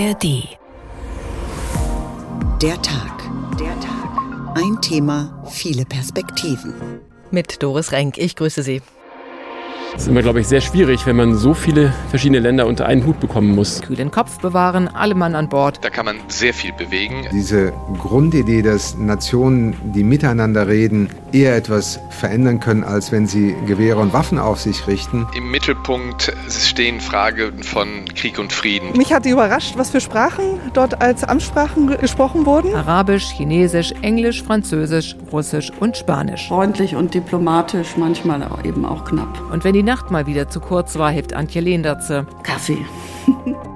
ARD. Der Tag. Der Tag. Ein Thema, viele Perspektiven. Mit Doris Renk. Ich grüße Sie. Es ist immer, glaube ich, sehr schwierig, wenn man so viele verschiedene Länder unter einen Hut bekommen muss. Kühlen Kopf bewahren, alle Mann an Bord. Da kann man sehr viel bewegen. Diese Grundidee, dass Nationen, die miteinander reden, eher etwas verändern können, als wenn sie Gewehre und Waffen auf sich richten. Im Mittelpunkt stehen Fragen von Krieg und Frieden. Mich hat überrascht, was für Sprachen dort als Amtssprachen gesprochen wurden. Arabisch, Chinesisch, Englisch, Französisch, Russisch und Spanisch. Freundlich und diplomatisch, manchmal eben auch knapp. Und wenn die Nacht mal wieder zu kurz war, hilft Antje Lehndratze. Kaffee.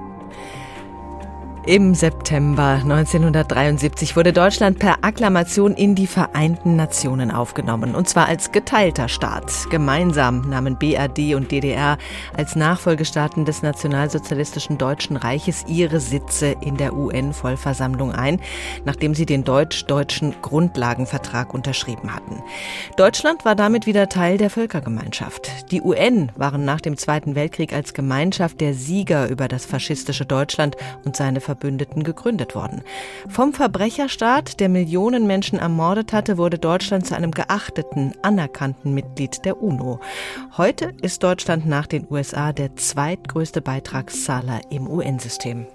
Im September 1973 wurde Deutschland per Akklamation in die Vereinten Nationen aufgenommen, und zwar als geteilter Staat. Gemeinsam nahmen BRD und DDR als Nachfolgestaaten des nationalsozialistischen Deutschen Reiches ihre Sitze in der UN-Vollversammlung ein, nachdem sie den deutsch-deutschen Grundlagenvertrag unterschrieben hatten. Deutschland war damit wieder Teil der Völkergemeinschaft. Die UN waren nach dem Zweiten Weltkrieg als Gemeinschaft der Sieger über das faschistische Deutschland und seine Verbündeten gegründet worden. Vom Verbrecherstaat, der Millionen Menschen ermordet hatte, wurde Deutschland zu einem geachteten, anerkannten Mitglied der UNO. Heute ist Deutschland nach den USA der zweitgrößte Beitragszahler im UN-System.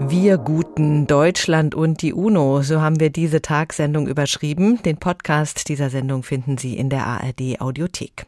Wir guten Deutschland und die UNO, so haben wir diese Tagsendung überschrieben. Den Podcast dieser Sendung finden Sie in der ARD Audiothek.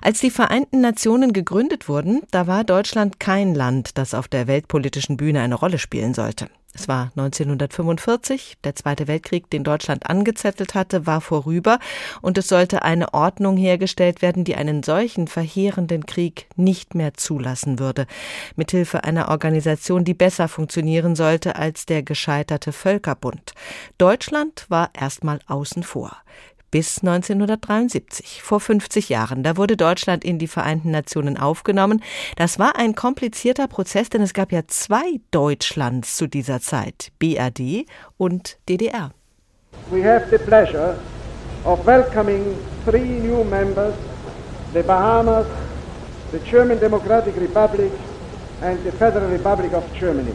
Als die Vereinten Nationen gegründet wurden, da war Deutschland kein Land, das auf der weltpolitischen Bühne eine Rolle spielen sollte. Es war 1945, der Zweite Weltkrieg, den Deutschland angezettelt hatte, war vorüber und es sollte eine Ordnung hergestellt werden, die einen solchen verheerenden Krieg nicht mehr zulassen würde, mithilfe einer Organisation, die besser funktionieren sollte als der gescheiterte Völkerbund. Deutschland war erstmal außen vor bis 1973, vor 50 Jahren. Da wurde Deutschland in die Vereinten Nationen aufgenommen. Das war ein komplizierter Prozess, denn es gab ja zwei Deutschlands zu dieser Zeit, BRD und DDR. We have the pleasure of welcoming three new members, the Bahamas, the German Democratic Republic and the Federal Republic of Germany.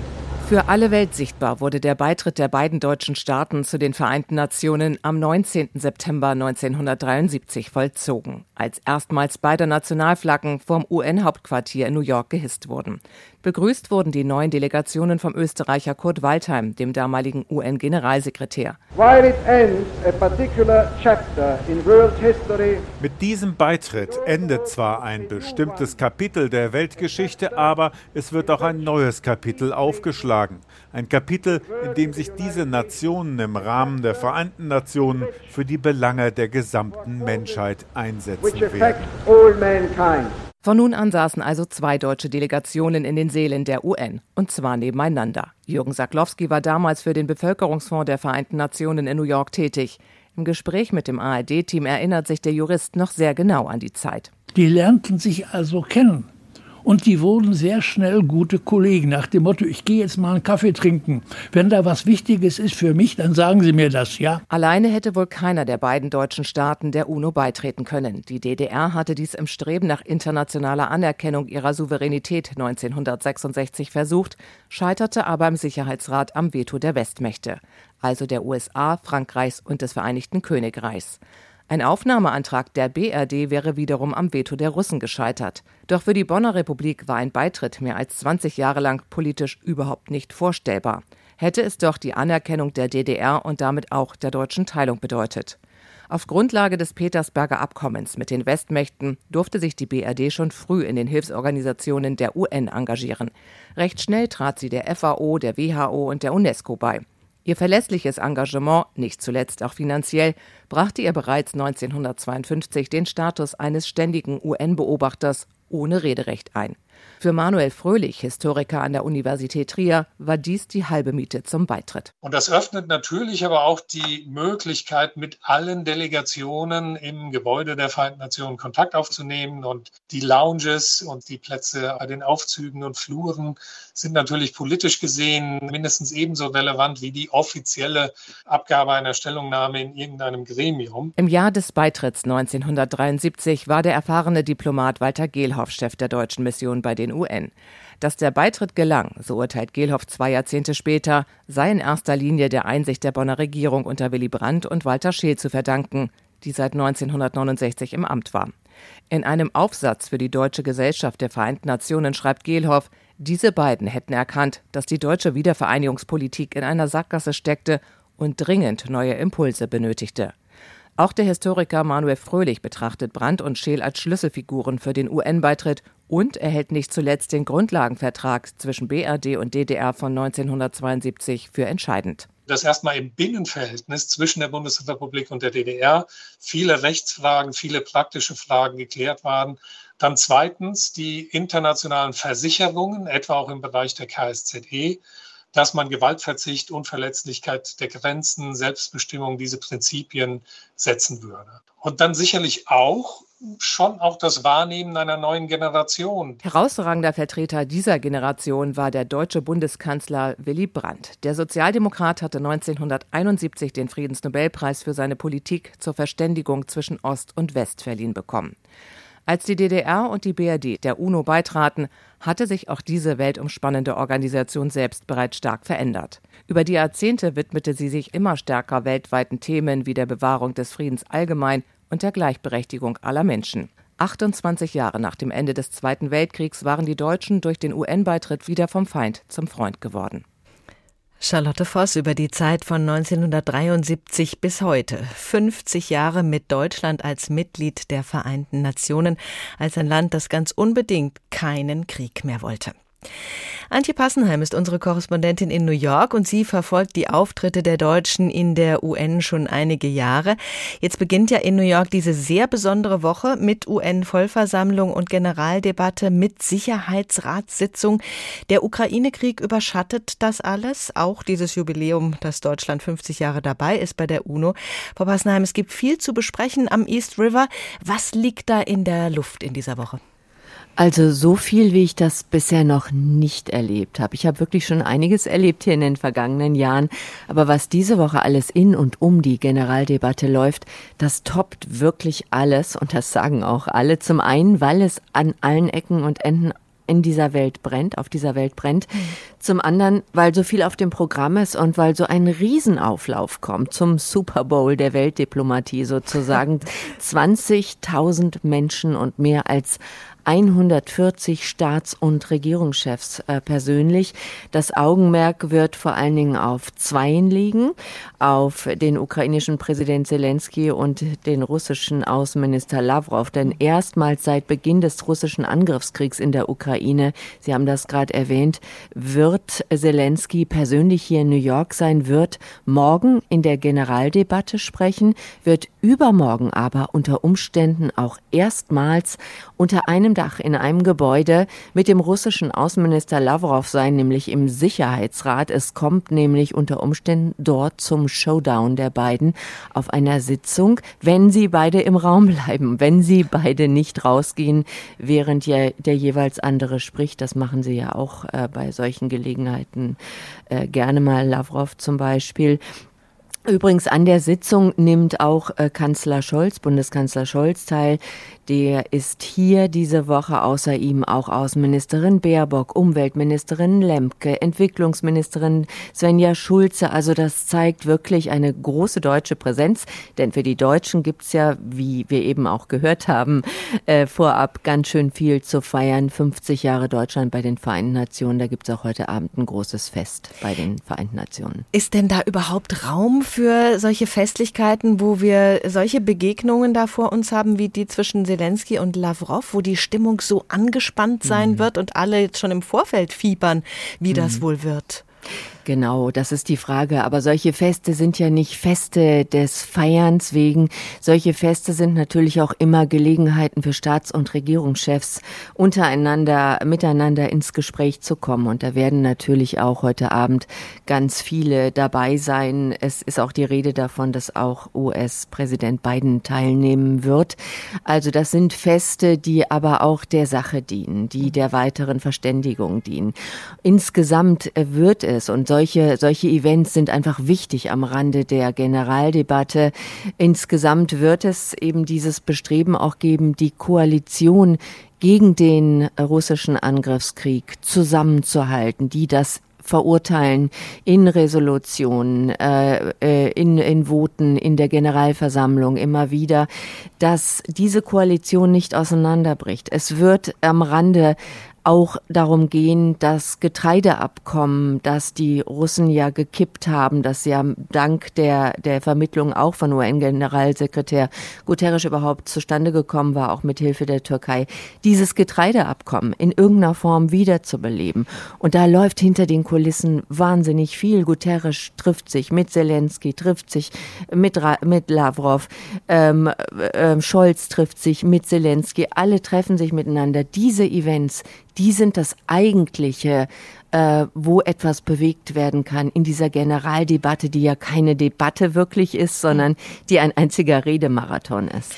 Für alle Welt sichtbar wurde der Beitritt der beiden deutschen Staaten zu den Vereinten Nationen am 19. September 1973 vollzogen, als erstmals beide Nationalflaggen vom UN-Hauptquartier in New York gehisst wurden. Begrüßt wurden die neuen Delegationen vom Österreicher Kurt Waldheim, dem damaligen UN-Generalsekretär. Mit diesem Beitritt endet zwar ein bestimmtes Kapitel der Weltgeschichte, aber es wird auch ein neues Kapitel aufgeschlagen. Ein Kapitel, in dem sich diese Nationen im Rahmen der Vereinten Nationen für die Belange der gesamten Menschheit einsetzen werden. Von nun an saßen also zwei deutsche Delegationen in den Seelen der UN, und zwar nebeneinander. Jürgen Saklowski war damals für den Bevölkerungsfonds der Vereinten Nationen in New York tätig. Im Gespräch mit dem ARD-Team erinnert sich der Jurist noch sehr genau an die Zeit. Die lernten sich also kennen. Und die wurden sehr schnell gute Kollegen nach dem Motto, ich gehe jetzt mal einen Kaffee trinken. Wenn da was Wichtiges ist für mich, dann sagen Sie mir das, ja? Alleine hätte wohl keiner der beiden deutschen Staaten der UNO beitreten können. Die DDR hatte dies im Streben nach internationaler Anerkennung ihrer Souveränität 1966 versucht, scheiterte aber im Sicherheitsrat am Veto der Westmächte, also der USA, Frankreichs und des Vereinigten Königreichs. Ein Aufnahmeantrag der BRD wäre wiederum am Veto der Russen gescheitert. Doch für die Bonner Republik war ein Beitritt mehr als 20 Jahre lang politisch überhaupt nicht vorstellbar. Hätte es doch die Anerkennung der DDR und damit auch der deutschen Teilung bedeutet. Auf Grundlage des Petersberger Abkommens mit den Westmächten durfte sich die BRD schon früh in den Hilfsorganisationen der UN engagieren. Recht schnell trat sie der FAO, der WHO und der UNESCO bei. Ihr verlässliches Engagement, nicht zuletzt auch finanziell, brachte ihr bereits 1952 den Status eines ständigen UN-Beobachters ohne Rederecht ein. Für Manuel Fröhlich, Historiker an der Universität Trier, war dies die halbe Miete zum Beitritt. Und das öffnet natürlich aber auch die Möglichkeit, mit allen Delegationen im Gebäude der Vereinten Nationen Kontakt aufzunehmen. Und die Lounges und die Plätze bei den Aufzügen und Fluren sind natürlich politisch gesehen mindestens ebenso relevant wie die offizielle Abgabe einer Stellungnahme in irgendeinem Gremium. Im Jahr des Beitritts 1973 war der erfahrene Diplomat Walter Gehlhoff Chef der deutschen Mission bei den UN. Dass der Beitritt gelang, so urteilt Gehlhoff zwei Jahrzehnte später, sei in erster Linie der Einsicht der Bonner Regierung unter Willy Brandt und Walter Scheel zu verdanken, die seit 1969 im Amt war. In einem Aufsatz für die Deutsche Gesellschaft der Vereinten Nationen schreibt Gehlhoff, diese beiden hätten erkannt, dass die deutsche Wiedervereinigungspolitik in einer Sackgasse steckte und dringend neue Impulse benötigte. Auch der Historiker Manuel Fröhlich betrachtet Brandt und Scheel als Schlüsselfiguren für den UN-Beitritt und erhält nicht zuletzt den Grundlagenvertrag zwischen BRD und DDR von 1972 für entscheidend dass erstmal im Binnenverhältnis zwischen der Bundesrepublik und der DDR viele Rechtsfragen, viele praktische Fragen geklärt waren. Dann zweitens die internationalen Versicherungen, etwa auch im Bereich der KSZE, dass man Gewaltverzicht, Unverletzlichkeit der Grenzen, Selbstbestimmung, diese Prinzipien setzen würde. Und dann sicherlich auch schon auch das Wahrnehmen einer neuen Generation. Herausragender Vertreter dieser Generation war der deutsche Bundeskanzler Willy Brandt. Der Sozialdemokrat hatte 1971 den Friedensnobelpreis für seine Politik zur Verständigung zwischen Ost und West verliehen bekommen. Als die DDR und die BRD der UNO beitraten, hatte sich auch diese weltumspannende Organisation selbst bereits stark verändert. Über die Jahrzehnte widmete sie sich immer stärker weltweiten Themen wie der Bewahrung des Friedens allgemein und der Gleichberechtigung aller Menschen. 28 Jahre nach dem Ende des Zweiten Weltkriegs waren die Deutschen durch den UN-Beitritt wieder vom Feind zum Freund geworden. Charlotte Voss über die Zeit von 1973 bis heute. 50 Jahre mit Deutschland als Mitglied der Vereinten Nationen, als ein Land, das ganz unbedingt keinen Krieg mehr wollte. Antje Passenheim ist unsere Korrespondentin in New York und sie verfolgt die Auftritte der Deutschen in der UN schon einige Jahre. Jetzt beginnt ja in New York diese sehr besondere Woche mit UN-Vollversammlung und Generaldebatte mit Sicherheitsratssitzung. Der Ukraine-Krieg überschattet das alles, auch dieses Jubiläum, dass Deutschland 50 Jahre dabei ist bei der UNO. Frau Passenheim, es gibt viel zu besprechen am East River. Was liegt da in der Luft in dieser Woche? Also so viel, wie ich das bisher noch nicht erlebt habe. Ich habe wirklich schon einiges erlebt hier in den vergangenen Jahren. Aber was diese Woche alles in und um die Generaldebatte läuft, das toppt wirklich alles. Und das sagen auch alle. Zum einen, weil es an allen Ecken und Enden in dieser Welt brennt, auf dieser Welt brennt. Zum anderen, weil so viel auf dem Programm ist und weil so ein Riesenauflauf kommt zum Super Bowl der Weltdiplomatie sozusagen. 20.000 Menschen und mehr als 140 Staats- und Regierungschefs äh, persönlich. Das Augenmerk wird vor allen Dingen auf Zweien liegen, auf den ukrainischen Präsident Zelensky und den russischen Außenminister Lavrov. Denn erstmals seit Beginn des russischen Angriffskriegs in der Ukraine, Sie haben das gerade erwähnt, wird Zelensky persönlich hier in New York sein, wird morgen in der Generaldebatte sprechen, wird übermorgen aber unter Umständen auch erstmals unter einem Dach in einem Gebäude mit dem russischen Außenminister Lavrov sein, nämlich im Sicherheitsrat. Es kommt nämlich unter Umständen dort zum Showdown der beiden auf einer Sitzung, wenn sie beide im Raum bleiben, wenn sie beide nicht rausgehen, während ja der jeweils andere spricht. Das machen sie ja auch äh, bei solchen Gelegenheiten äh, gerne mal, Lavrov zum Beispiel. Übrigens an der Sitzung nimmt auch äh, Kanzler Scholz, Bundeskanzler Scholz teil. Der ist hier diese Woche außer ihm auch Außenministerin Baerbock, Umweltministerin Lemke, Entwicklungsministerin Svenja Schulze. Also das zeigt wirklich eine große deutsche Präsenz. Denn für die Deutschen gibt's ja, wie wir eben auch gehört haben, äh, vorab ganz schön viel zu feiern. 50 Jahre Deutschland bei den Vereinten Nationen. Da gibt's auch heute Abend ein großes Fest bei den Vereinten Nationen. Ist denn da überhaupt Raum für solche Festlichkeiten, wo wir solche Begegnungen da vor uns haben, wie die zwischen Zelensky und Lavrov, wo die Stimmung so angespannt sein mhm. wird und alle jetzt schon im Vorfeld fiebern, wie mhm. das wohl wird? Genau, das ist die Frage. Aber solche Feste sind ja nicht Feste des Feierns wegen. Solche Feste sind natürlich auch immer Gelegenheiten für Staats- und Regierungschefs, untereinander, miteinander ins Gespräch zu kommen. Und da werden natürlich auch heute Abend ganz viele dabei sein. Es ist auch die Rede davon, dass auch US-Präsident Biden teilnehmen wird. Also das sind Feste, die aber auch der Sache dienen, die der weiteren Verständigung dienen. Insgesamt wird es und solche, solche Events sind einfach wichtig am Rande der Generaldebatte. Insgesamt wird es eben dieses Bestreben auch geben, die Koalition gegen den russischen Angriffskrieg zusammenzuhalten, die das verurteilen in Resolutionen, äh, äh, in, in Voten, in der Generalversammlung immer wieder, dass diese Koalition nicht auseinanderbricht. Es wird am Rande auch darum gehen, das Getreideabkommen, das die Russen ja gekippt haben, das ja dank der, der Vermittlung auch von UN-Generalsekretär Guterres überhaupt zustande gekommen war, auch mit Hilfe der Türkei, dieses Getreideabkommen in irgendeiner Form wiederzubeleben. Und da läuft hinter den Kulissen wahnsinnig viel. Guterres trifft sich mit Zelensky, trifft sich mit, mit Lavrov, ähm, äh, Scholz trifft sich mit Zelensky, alle treffen sich miteinander. Diese Events, die sind das eigentliche, äh, wo etwas bewegt werden kann in dieser Generaldebatte, die ja keine Debatte wirklich ist, sondern die ein einziger Redemarathon ist.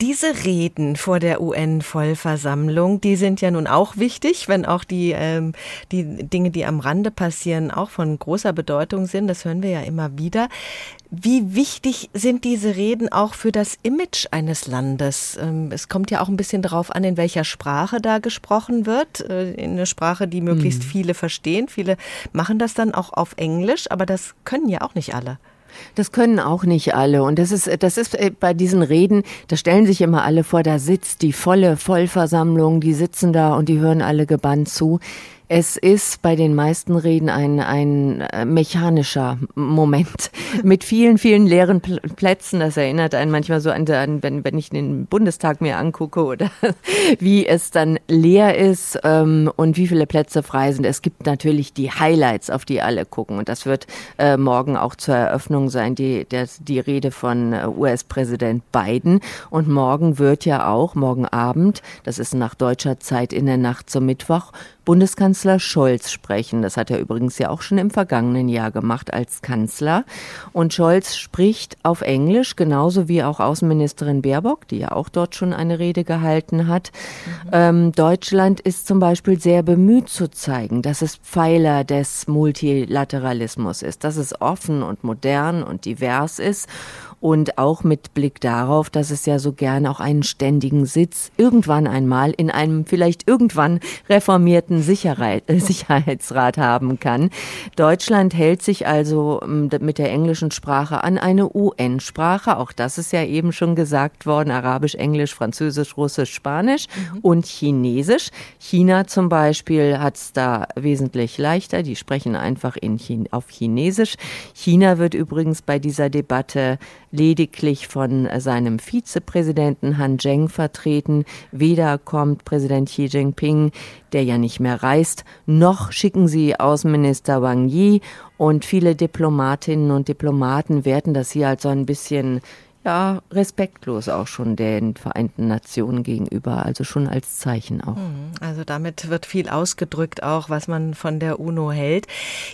Diese Reden vor der UN-Vollversammlung, die sind ja nun auch wichtig, wenn auch die, ähm, die Dinge, die am Rande passieren, auch von großer Bedeutung sind. Das hören wir ja immer wieder. Wie wichtig sind diese Reden auch für das Image eines Landes? Ähm, es kommt ja auch ein bisschen darauf an, in welcher Sprache da gesprochen wird. Äh, in eine Sprache, die möglichst mhm. viele verstehen. Viele machen das dann auch auf Englisch, aber das können ja auch nicht alle. Das können auch nicht alle. Und das ist, das ist äh, bei diesen Reden, da stellen sich immer alle vor, da sitzt die volle Vollversammlung, die sitzen da und die hören alle gebannt zu. Es ist bei den meisten Reden ein, ein äh, mechanischer Moment mit vielen, vielen leeren Plätzen. Das erinnert einen manchmal so an, an wenn, wenn ich den Bundestag mir angucke oder wie es dann leer ist ähm, und wie viele Plätze frei sind. Es gibt natürlich die Highlights, auf die alle gucken. Und das wird äh, morgen auch zur Eröffnung sein, die, der, die Rede von äh, US-Präsident Biden. Und morgen wird ja auch, morgen Abend, das ist nach deutscher Zeit in der Nacht zum Mittwoch, Bundeskanzler Scholz sprechen. Das hat er übrigens ja auch schon im vergangenen Jahr gemacht als Kanzler. Und Scholz spricht auf Englisch, genauso wie auch Außenministerin Baerbock, die ja auch dort schon eine Rede gehalten hat. Mhm. Ähm, Deutschland ist zum Beispiel sehr bemüht zu zeigen, dass es Pfeiler des Multilateralismus ist, dass es offen und modern und divers ist und auch mit Blick darauf, dass es ja so gern auch einen ständigen Sitz irgendwann einmal in einem vielleicht irgendwann reformierten Sicherheit, äh, Sicherheitsrat haben kann. Deutschland hält sich also ähm, mit der englischen Sprache an eine UN-Sprache. Auch das ist ja eben schon gesagt worden. Arabisch, Englisch, Französisch, Russisch, Spanisch mhm. und Chinesisch. China zum Beispiel hat es da wesentlich leichter. Die sprechen einfach in Chin auf Chinesisch. China wird übrigens bei dieser Debatte lediglich von seinem Vizepräsidenten Han Zheng vertreten. Weder kommt Präsident Xi Jinping, der ja nicht mehr reist, noch schicken sie Außenminister Wang Yi und viele Diplomatinnen und Diplomaten werten das hier als so ein bisschen ja, respektlos auch schon den Vereinten Nationen gegenüber, also schon als Zeichen auch. Mhm. Also damit wird viel ausgedrückt auch, was man von der UNO hält.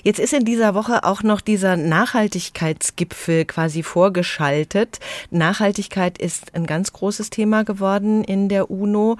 Jetzt ist in dieser Woche auch noch dieser Nachhaltigkeitsgipfel quasi vorgeschaltet. Nachhaltigkeit ist ein ganz großes Thema geworden in der UNO.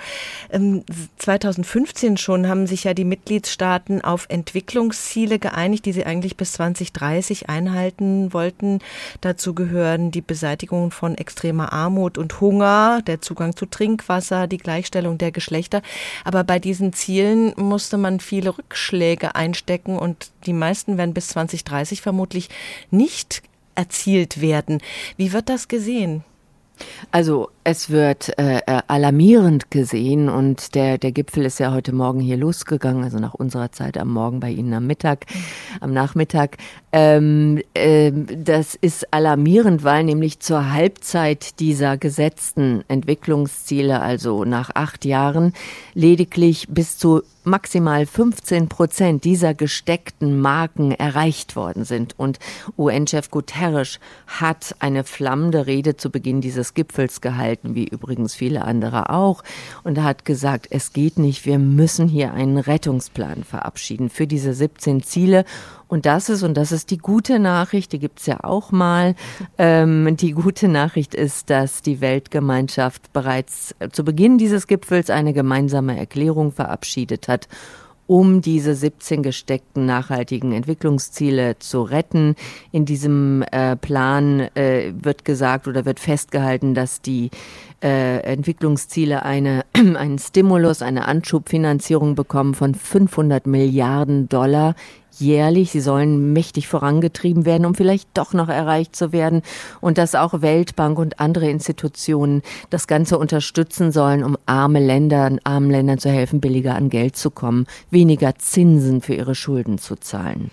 2015 ähm, schon haben sich ja die Mitgliedstaaten auf Entwicklungsziele geeinigt, die sie eigentlich bis 2030 einhalten wollten. Dazu gehören die Beseitigung von extremer Armut und Hunger, der Zugang zu Trinkwasser, die Gleichstellung der Geschlechter. Aber bei diesen Zielen musste man viele Rückschläge einstecken und die meisten werden bis 2030 vermutlich nicht erzielt werden. Wie wird das gesehen? Also es wird äh, äh, alarmierend gesehen und der, der Gipfel ist ja heute Morgen hier losgegangen, also nach unserer Zeit am Morgen bei Ihnen am Mittag, am Nachmittag. Ähm, äh, das ist alarmierend, weil nämlich zur Halbzeit dieser gesetzten Entwicklungsziele, also nach acht Jahren, lediglich bis zu maximal 15 Prozent dieser gesteckten Marken erreicht worden sind. Und UN-Chef Guterres hat eine flammende Rede zu Beginn dieses Gipfels gehalten, wie übrigens viele andere auch, und hat gesagt, es geht nicht, wir müssen hier einen Rettungsplan verabschieden für diese 17 Ziele. Und das ist, und das ist die gute Nachricht, die gibt's ja auch mal, ähm, die gute Nachricht ist, dass die Weltgemeinschaft bereits zu Beginn dieses Gipfels eine gemeinsame Erklärung verabschiedet hat um diese 17 gesteckten nachhaltigen Entwicklungsziele zu retten. In diesem äh, Plan äh, wird gesagt oder wird festgehalten, dass die äh, Entwicklungsziele eine, einen Stimulus, eine Anschubfinanzierung bekommen von 500 Milliarden Dollar jährlich. Sie sollen mächtig vorangetrieben werden, um vielleicht doch noch erreicht zu werden. Und dass auch Weltbank und andere Institutionen das Ganze unterstützen sollen, um arme Länder, armen Ländern zu helfen, billiger an Geld zu kommen, weniger Zinsen für ihre Schulden zu zahlen.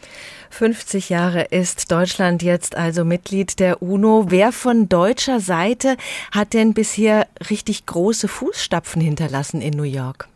50 Jahre ist Deutschland jetzt also Mitglied der UNO. Wer von deutscher Seite hat denn bisher richtig große Fußstapfen hinterlassen in New York?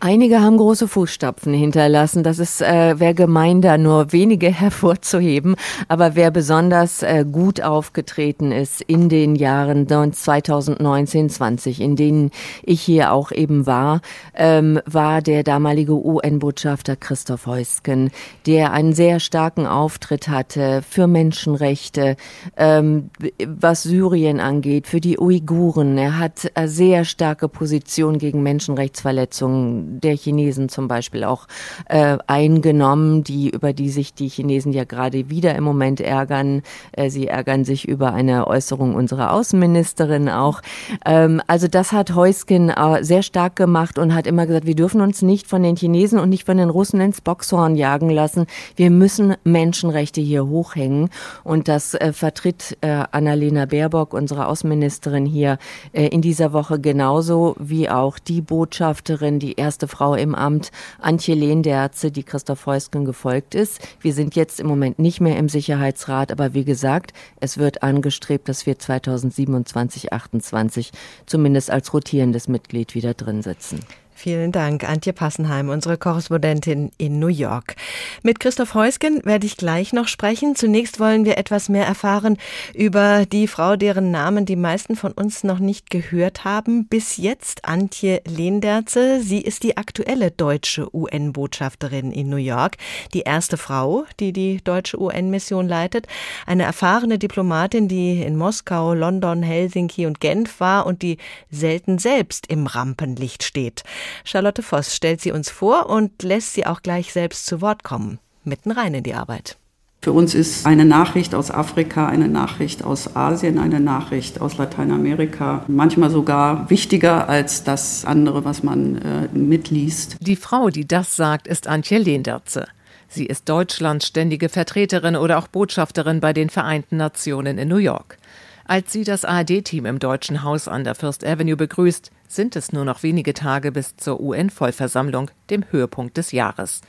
Einige haben große Fußstapfen hinterlassen. Das ist äh, wäre gemein, da nur wenige hervorzuheben. Aber wer besonders äh, gut aufgetreten ist in den Jahren 2019, 20, in denen ich hier auch eben war, ähm, war der damalige UN-Botschafter Christoph Heusken, der einen sehr starken Auftritt hatte für Menschenrechte, ähm, was Syrien angeht, für die Uiguren. Er hat äh, sehr starke Position gegen Menschenrechtsverletzungen Haltung der Chinesen zum Beispiel auch äh, eingenommen, die über die sich die Chinesen ja gerade wieder im Moment ärgern. Äh, sie ärgern sich über eine Äußerung unserer Außenministerin auch. Ähm, also das hat Heuskin äh, sehr stark gemacht und hat immer gesagt, wir dürfen uns nicht von den Chinesen und nicht von den Russen ins Boxhorn jagen lassen. Wir müssen Menschenrechte hier hochhängen und das äh, vertritt äh, Annalena Baerbock, unsere Außenministerin hier äh, in dieser Woche genauso wie auch die Botschafterin, die erste Frau im Amt, Antje Lehnderze, die Christoph Heusken gefolgt ist. Wir sind jetzt im Moment nicht mehr im Sicherheitsrat, aber wie gesagt, es wird angestrebt, dass wir 2027, 28 zumindest als rotierendes Mitglied wieder drin sitzen. Vielen Dank, Antje Passenheim, unsere Korrespondentin in New York. Mit Christoph Heusgen werde ich gleich noch sprechen. Zunächst wollen wir etwas mehr erfahren über die Frau, deren Namen die meisten von uns noch nicht gehört haben. Bis jetzt Antje Lehnerze. Sie ist die aktuelle deutsche UN-Botschafterin in New York. Die erste Frau, die die deutsche UN-Mission leitet. Eine erfahrene Diplomatin, die in Moskau, London, Helsinki und Genf war und die selten selbst im Rampenlicht steht. Charlotte Voss stellt sie uns vor und lässt sie auch gleich selbst zu Wort kommen. Mitten rein in die Arbeit. Für uns ist eine Nachricht aus Afrika, eine Nachricht aus Asien, eine Nachricht aus Lateinamerika manchmal sogar wichtiger als das andere, was man äh, mitliest. Die Frau, die das sagt, ist Antje Lehnerze. Sie ist Deutschlands ständige Vertreterin oder auch Botschafterin bei den Vereinten Nationen in New York. Als sie das ARD-Team im Deutschen Haus an der First Avenue begrüßt, sind es nur noch wenige Tage bis zur UN-Vollversammlung, dem Höhepunkt des Jahres.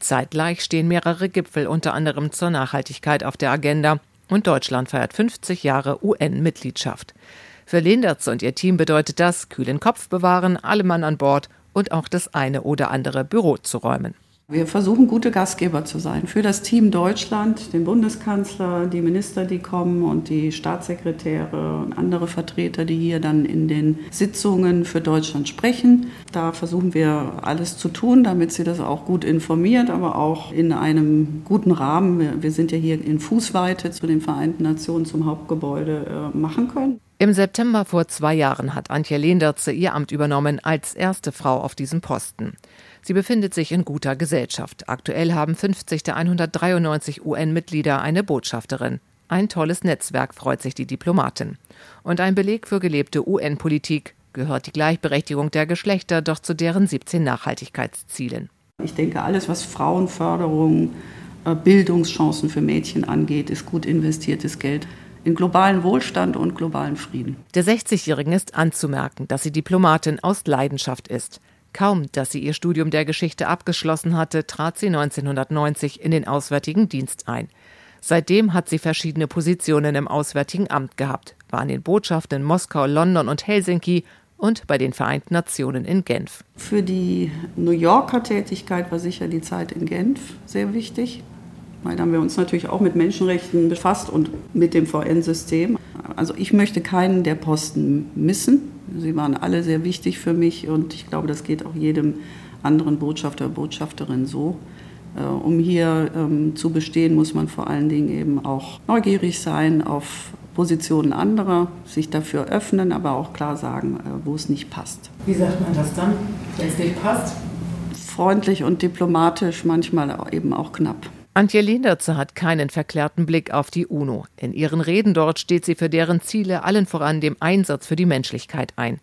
Zeitgleich stehen mehrere Gipfel unter anderem zur Nachhaltigkeit auf der Agenda und Deutschland feiert 50 Jahre UN-Mitgliedschaft. Für Lindertz und ihr Team bedeutet das kühlen Kopf bewahren, alle Mann an Bord und auch das eine oder andere Büro zu räumen. Wir versuchen, gute Gastgeber zu sein für das Team Deutschland, den Bundeskanzler, die Minister, die kommen und die Staatssekretäre und andere Vertreter, die hier dann in den Sitzungen für Deutschland sprechen. Da versuchen wir alles zu tun, damit sie das auch gut informiert, aber auch in einem guten Rahmen, wir, sind ja hier in Fußweite zu den Vereinten Nationen zum Hauptgebäude äh, machen können. Im September vor zwei Jahren hat Antje Lehnertze ihr Amt übernommen als erste Frau auf diesem Posten. Sie befindet sich in guter Gesellschaft. Aktuell haben 50 der 193 UN-Mitglieder eine Botschafterin. Ein tolles Netzwerk freut sich die Diplomatin. Und ein Beleg für gelebte UN-Politik gehört die Gleichberechtigung der Geschlechter doch zu deren 17 Nachhaltigkeitszielen. Ich denke, alles, was Frauenförderung, äh, Bildungschancen für Mädchen angeht, ist gut investiertes Geld in globalen Wohlstand und globalen Frieden. Der 60-Jährigen ist anzumerken, dass sie Diplomatin aus Leidenschaft ist. Kaum, dass sie ihr Studium der Geschichte abgeschlossen hatte, trat sie 1990 in den Auswärtigen Dienst ein. Seitdem hat sie verschiedene Positionen im Auswärtigen Amt gehabt, war in den Botschaften in Moskau, London und Helsinki und bei den Vereinten Nationen in Genf. Für die New Yorker Tätigkeit war sicher die Zeit in Genf sehr wichtig, weil da haben wir uns natürlich auch mit Menschenrechten befasst und mit dem VN-System. Also ich möchte keinen der Posten missen. Sie waren alle sehr wichtig für mich und ich glaube, das geht auch jedem anderen Botschafter oder Botschafterin so. Äh, um hier ähm, zu bestehen, muss man vor allen Dingen eben auch neugierig sein auf Positionen anderer, sich dafür öffnen, aber auch klar sagen, äh, wo es nicht passt. Wie sagt man das dann, wenn es nicht passt? Freundlich und diplomatisch, manchmal eben auch knapp. Antje Lehnertze hat keinen verklärten Blick auf die UNO. In ihren Reden dort steht sie für deren Ziele allen voran dem Einsatz für die Menschlichkeit ein.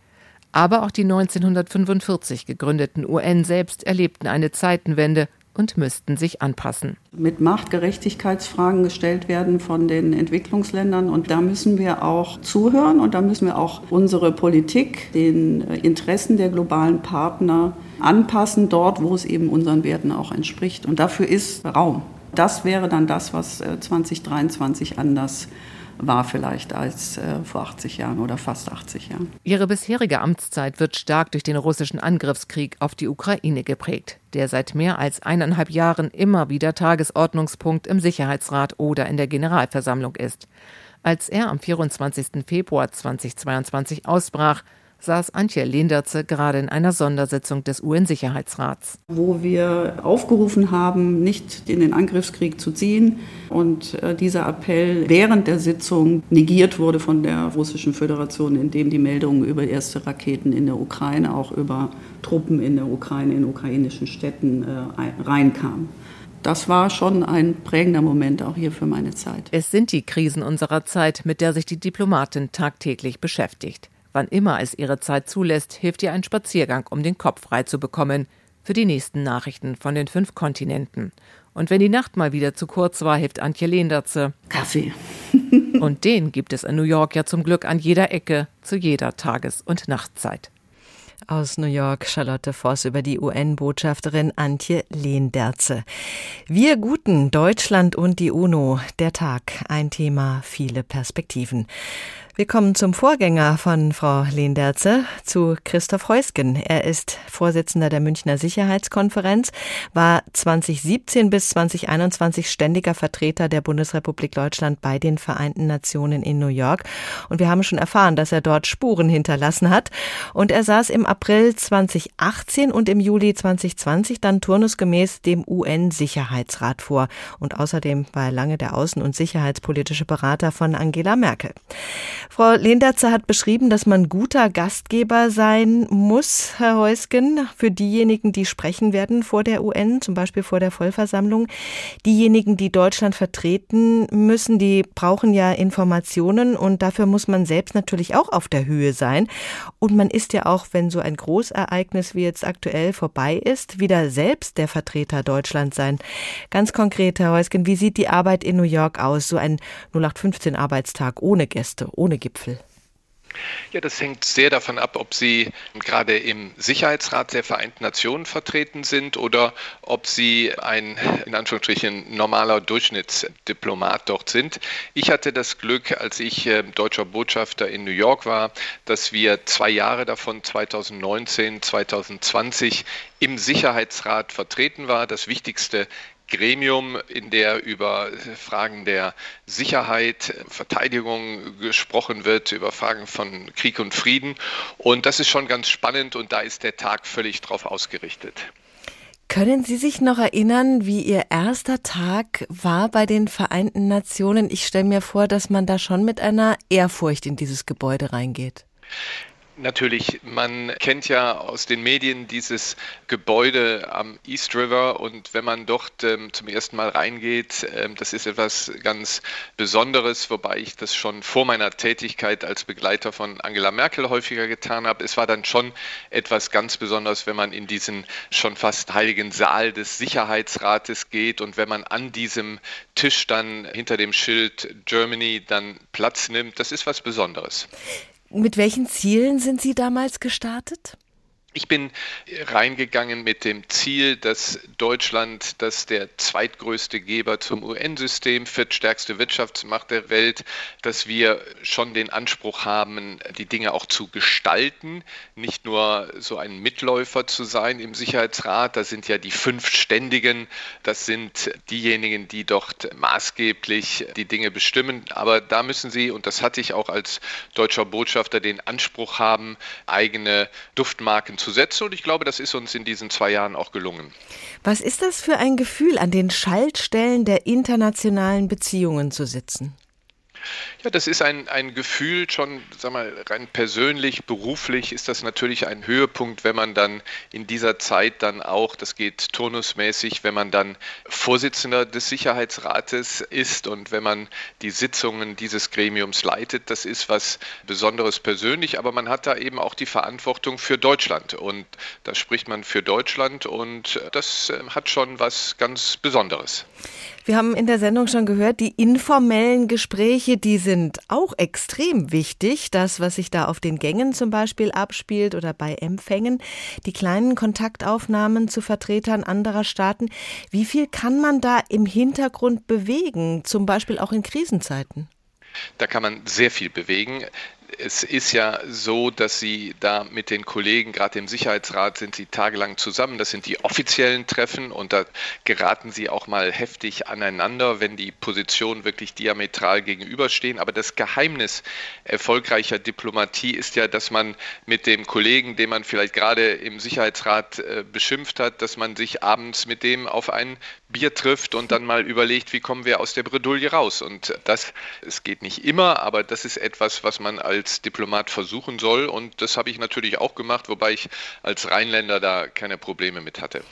Aber auch die 1945 gegründeten UN selbst erlebten eine Zeitenwende und müssten sich anpassen. Mit Macht Gerechtigkeitsfragen gestellt werden von den Entwicklungsländern und da müssen wir auch zuhören und da müssen wir auch unsere Politik den Interessen der globalen Partner anpassen, dort wo es eben unseren Werten auch entspricht. Und dafür ist Raum. Das wäre dann das, was 2023 äh, anders war vielleicht als äh, vor 80 Jahren oder fast 80 Jahren. Ihre bisherige Amtszeit wird stark durch den russischen Angriffskrieg auf die Ukraine geprägt, der seit mehr als eineinhalb Jahren immer wieder Tagesordnungspunkt im Sicherheitsrat oder in der Generalversammlung ist. Als er am 24. Februar 2022 ausbrach, saß Antje Linderze gerade in einer Sondersitzung des UN-Sicherheitsrats. Wo wir aufgerufen haben, nicht in den Angriffskrieg zu ziehen. Und äh, dieser Appell während der Sitzung negiert wurde von der Russischen Föderation, indem die Meldungen über erste Raketen in der Ukraine, auch über Truppen in der Ukraine, in ukrainischen Städten äh, reinkamen. Das war schon ein prägender Moment auch hier für meine Zeit. Es sind die Krisen unserer Zeit, mit der sich die Diplomatin tagtäglich beschäftigt. Wann immer es ihre Zeit zulässt, hilft ihr ein Spaziergang, um den Kopf frei zu bekommen für die nächsten Nachrichten von den fünf Kontinenten. Und wenn die Nacht mal wieder zu kurz war, hilft Antje Lehnertze. Kaffee. und den gibt es in New York ja zum Glück an jeder Ecke, zu jeder Tages- und Nachtzeit. Aus New York Charlotte Voss über die UN-Botschafterin Antje Lehnderze. Wir Guten, Deutschland und die UNO, der Tag, ein Thema, viele Perspektiven. Wir kommen zum Vorgänger von Frau Lehnderze, zu Christoph Heusgen. Er ist Vorsitzender der Münchner Sicherheitskonferenz, war 2017 bis 2021 ständiger Vertreter der Bundesrepublik Deutschland bei den Vereinten Nationen in New York. Und wir haben schon erfahren, dass er dort Spuren hinterlassen hat. Und er saß im April 2018 und im Juli 2020 dann turnusgemäß dem UN-Sicherheitsrat vor. Und außerdem war er lange der außen- und sicherheitspolitische Berater von Angela Merkel. Frau Lehndatzer hat beschrieben, dass man guter Gastgeber sein muss, Herr Heusgen, für diejenigen, die sprechen werden vor der UN, zum Beispiel vor der Vollversammlung. Diejenigen, die Deutschland vertreten müssen, die brauchen ja Informationen und dafür muss man selbst natürlich auch auf der Höhe sein. Und man ist ja auch, wenn so ein Großereignis wie jetzt aktuell vorbei ist, wieder selbst der Vertreter Deutschlands sein. Ganz konkret, Herr Heusgen, wie sieht die Arbeit in New York aus? So ein 0815 Arbeitstag ohne Gäste, ohne Gipfel? Ja, das hängt sehr davon ab, ob Sie gerade im Sicherheitsrat der Vereinten Nationen vertreten sind oder ob Sie ein in Anführungsstrichen normaler Durchschnittsdiplomat dort sind. Ich hatte das Glück, als ich äh, deutscher Botschafter in New York war, dass wir zwei Jahre davon 2019, 2020 im Sicherheitsrat vertreten war. Das wichtigste Gremium, in der über Fragen der Sicherheit, Verteidigung gesprochen wird, über Fragen von Krieg und Frieden. Und das ist schon ganz spannend und da ist der Tag völlig drauf ausgerichtet. Können Sie sich noch erinnern, wie Ihr erster Tag war bei den Vereinten Nationen? Ich stelle mir vor, dass man da schon mit einer Ehrfurcht in dieses Gebäude reingeht. Natürlich, man kennt ja aus den Medien dieses Gebäude am East River und wenn man dort ähm, zum ersten Mal reingeht, ähm, das ist etwas ganz Besonderes, wobei ich das schon vor meiner Tätigkeit als Begleiter von Angela Merkel häufiger getan habe. Es war dann schon etwas ganz Besonderes, wenn man in diesen schon fast heiligen Saal des Sicherheitsrates geht und wenn man an diesem Tisch dann hinter dem Schild Germany dann Platz nimmt. Das ist was Besonderes. Mit welchen Zielen sind Sie damals gestartet? Ich bin reingegangen mit dem Ziel, dass Deutschland, das der zweitgrößte Geber zum UN-System, viertstärkste Wirtschaftsmacht der Welt, dass wir schon den Anspruch haben, die Dinge auch zu gestalten, nicht nur so ein Mitläufer zu sein im Sicherheitsrat. Da sind ja die fünf Ständigen, das sind diejenigen, die dort maßgeblich die Dinge bestimmen. Aber da müssen sie, und das hatte ich auch als deutscher Botschafter, den Anspruch haben, eigene Duftmarken zu zu setzen. Und ich glaube, das ist uns in diesen zwei Jahren auch gelungen. Was ist das für ein Gefühl, an den Schaltstellen der internationalen Beziehungen zu sitzen? Ja, das ist ein, ein Gefühl schon, sag mal, rein persönlich, beruflich ist das natürlich ein Höhepunkt, wenn man dann in dieser Zeit dann auch, das geht turnusmäßig, wenn man dann Vorsitzender des Sicherheitsrates ist und wenn man die Sitzungen dieses Gremiums leitet. Das ist was Besonderes persönlich, aber man hat da eben auch die Verantwortung für Deutschland und da spricht man für Deutschland und das äh, hat schon was ganz Besonderes. Wir haben in der Sendung schon gehört, die informellen Gespräche, die sind auch extrem wichtig. Das, was sich da auf den Gängen zum Beispiel abspielt oder bei Empfängen, die kleinen Kontaktaufnahmen zu Vertretern anderer Staaten. Wie viel kann man da im Hintergrund bewegen, zum Beispiel auch in Krisenzeiten? Da kann man sehr viel bewegen es ist ja so, dass Sie da mit den Kollegen, gerade im Sicherheitsrat, sind Sie tagelang zusammen. Das sind die offiziellen Treffen und da geraten Sie auch mal heftig aneinander, wenn die Positionen wirklich diametral gegenüberstehen. Aber das Geheimnis erfolgreicher Diplomatie ist ja, dass man mit dem Kollegen, den man vielleicht gerade im Sicherheitsrat äh, beschimpft hat, dass man sich abends mit dem auf ein Bier trifft und dann mal überlegt, wie kommen wir aus der Bredouille raus. Und das, es geht nicht immer, aber das ist etwas, was man als Diplomat versuchen soll. Und das habe ich natürlich auch gemacht, wobei ich als Rheinländer da keine Probleme mit hatte.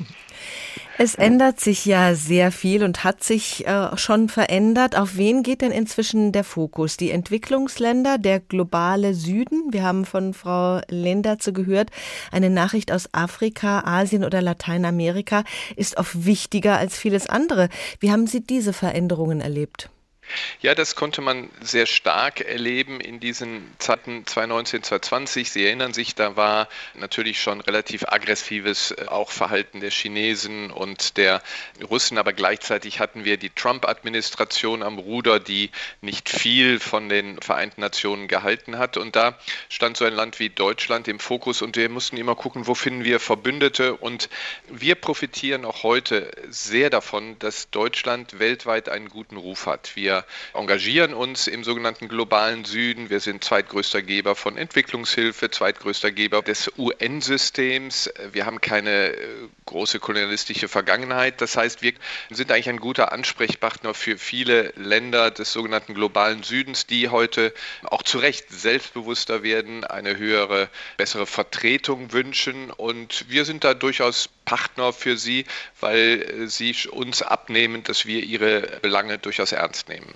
Es ändert sich ja sehr viel und hat sich äh, schon verändert. Auf wen geht denn inzwischen der Fokus? Die Entwicklungsländer, der globale Süden? Wir haben von Frau Lenderze gehört, eine Nachricht aus Afrika, Asien oder Lateinamerika ist oft wichtiger als vieles andere. Wie haben Sie diese Veränderungen erlebt? Ja, das konnte man sehr stark erleben in diesen Zeiten 2019, 2020. Sie erinnern sich, da war natürlich schon relativ aggressives äh, auch Verhalten der Chinesen und der Russen, aber gleichzeitig hatten wir die Trump-Administration am Ruder, die nicht viel von den Vereinten Nationen gehalten hat. Und da stand so ein Land wie Deutschland im Fokus und wir mussten immer gucken, wo finden wir Verbündete. Und wir profitieren auch heute sehr davon, dass Deutschland weltweit einen guten Ruf hat. Wir engagieren uns im sogenannten globalen Süden. Wir sind zweitgrößter Geber von Entwicklungshilfe, zweitgrößter Geber des UN-Systems. Wir haben keine äh, große kolonialistische Vergangenheit. Das heißt, wir sind eigentlich ein guter Ansprechpartner für viele Länder des sogenannten globalen Südens, die heute auch zu Recht selbstbewusster werden, eine höhere, bessere Vertretung wünschen. Und wir sind da durchaus Partner für sie, weil äh, sie uns abnehmen, dass wir ihre Belange durchaus ernst nehmen.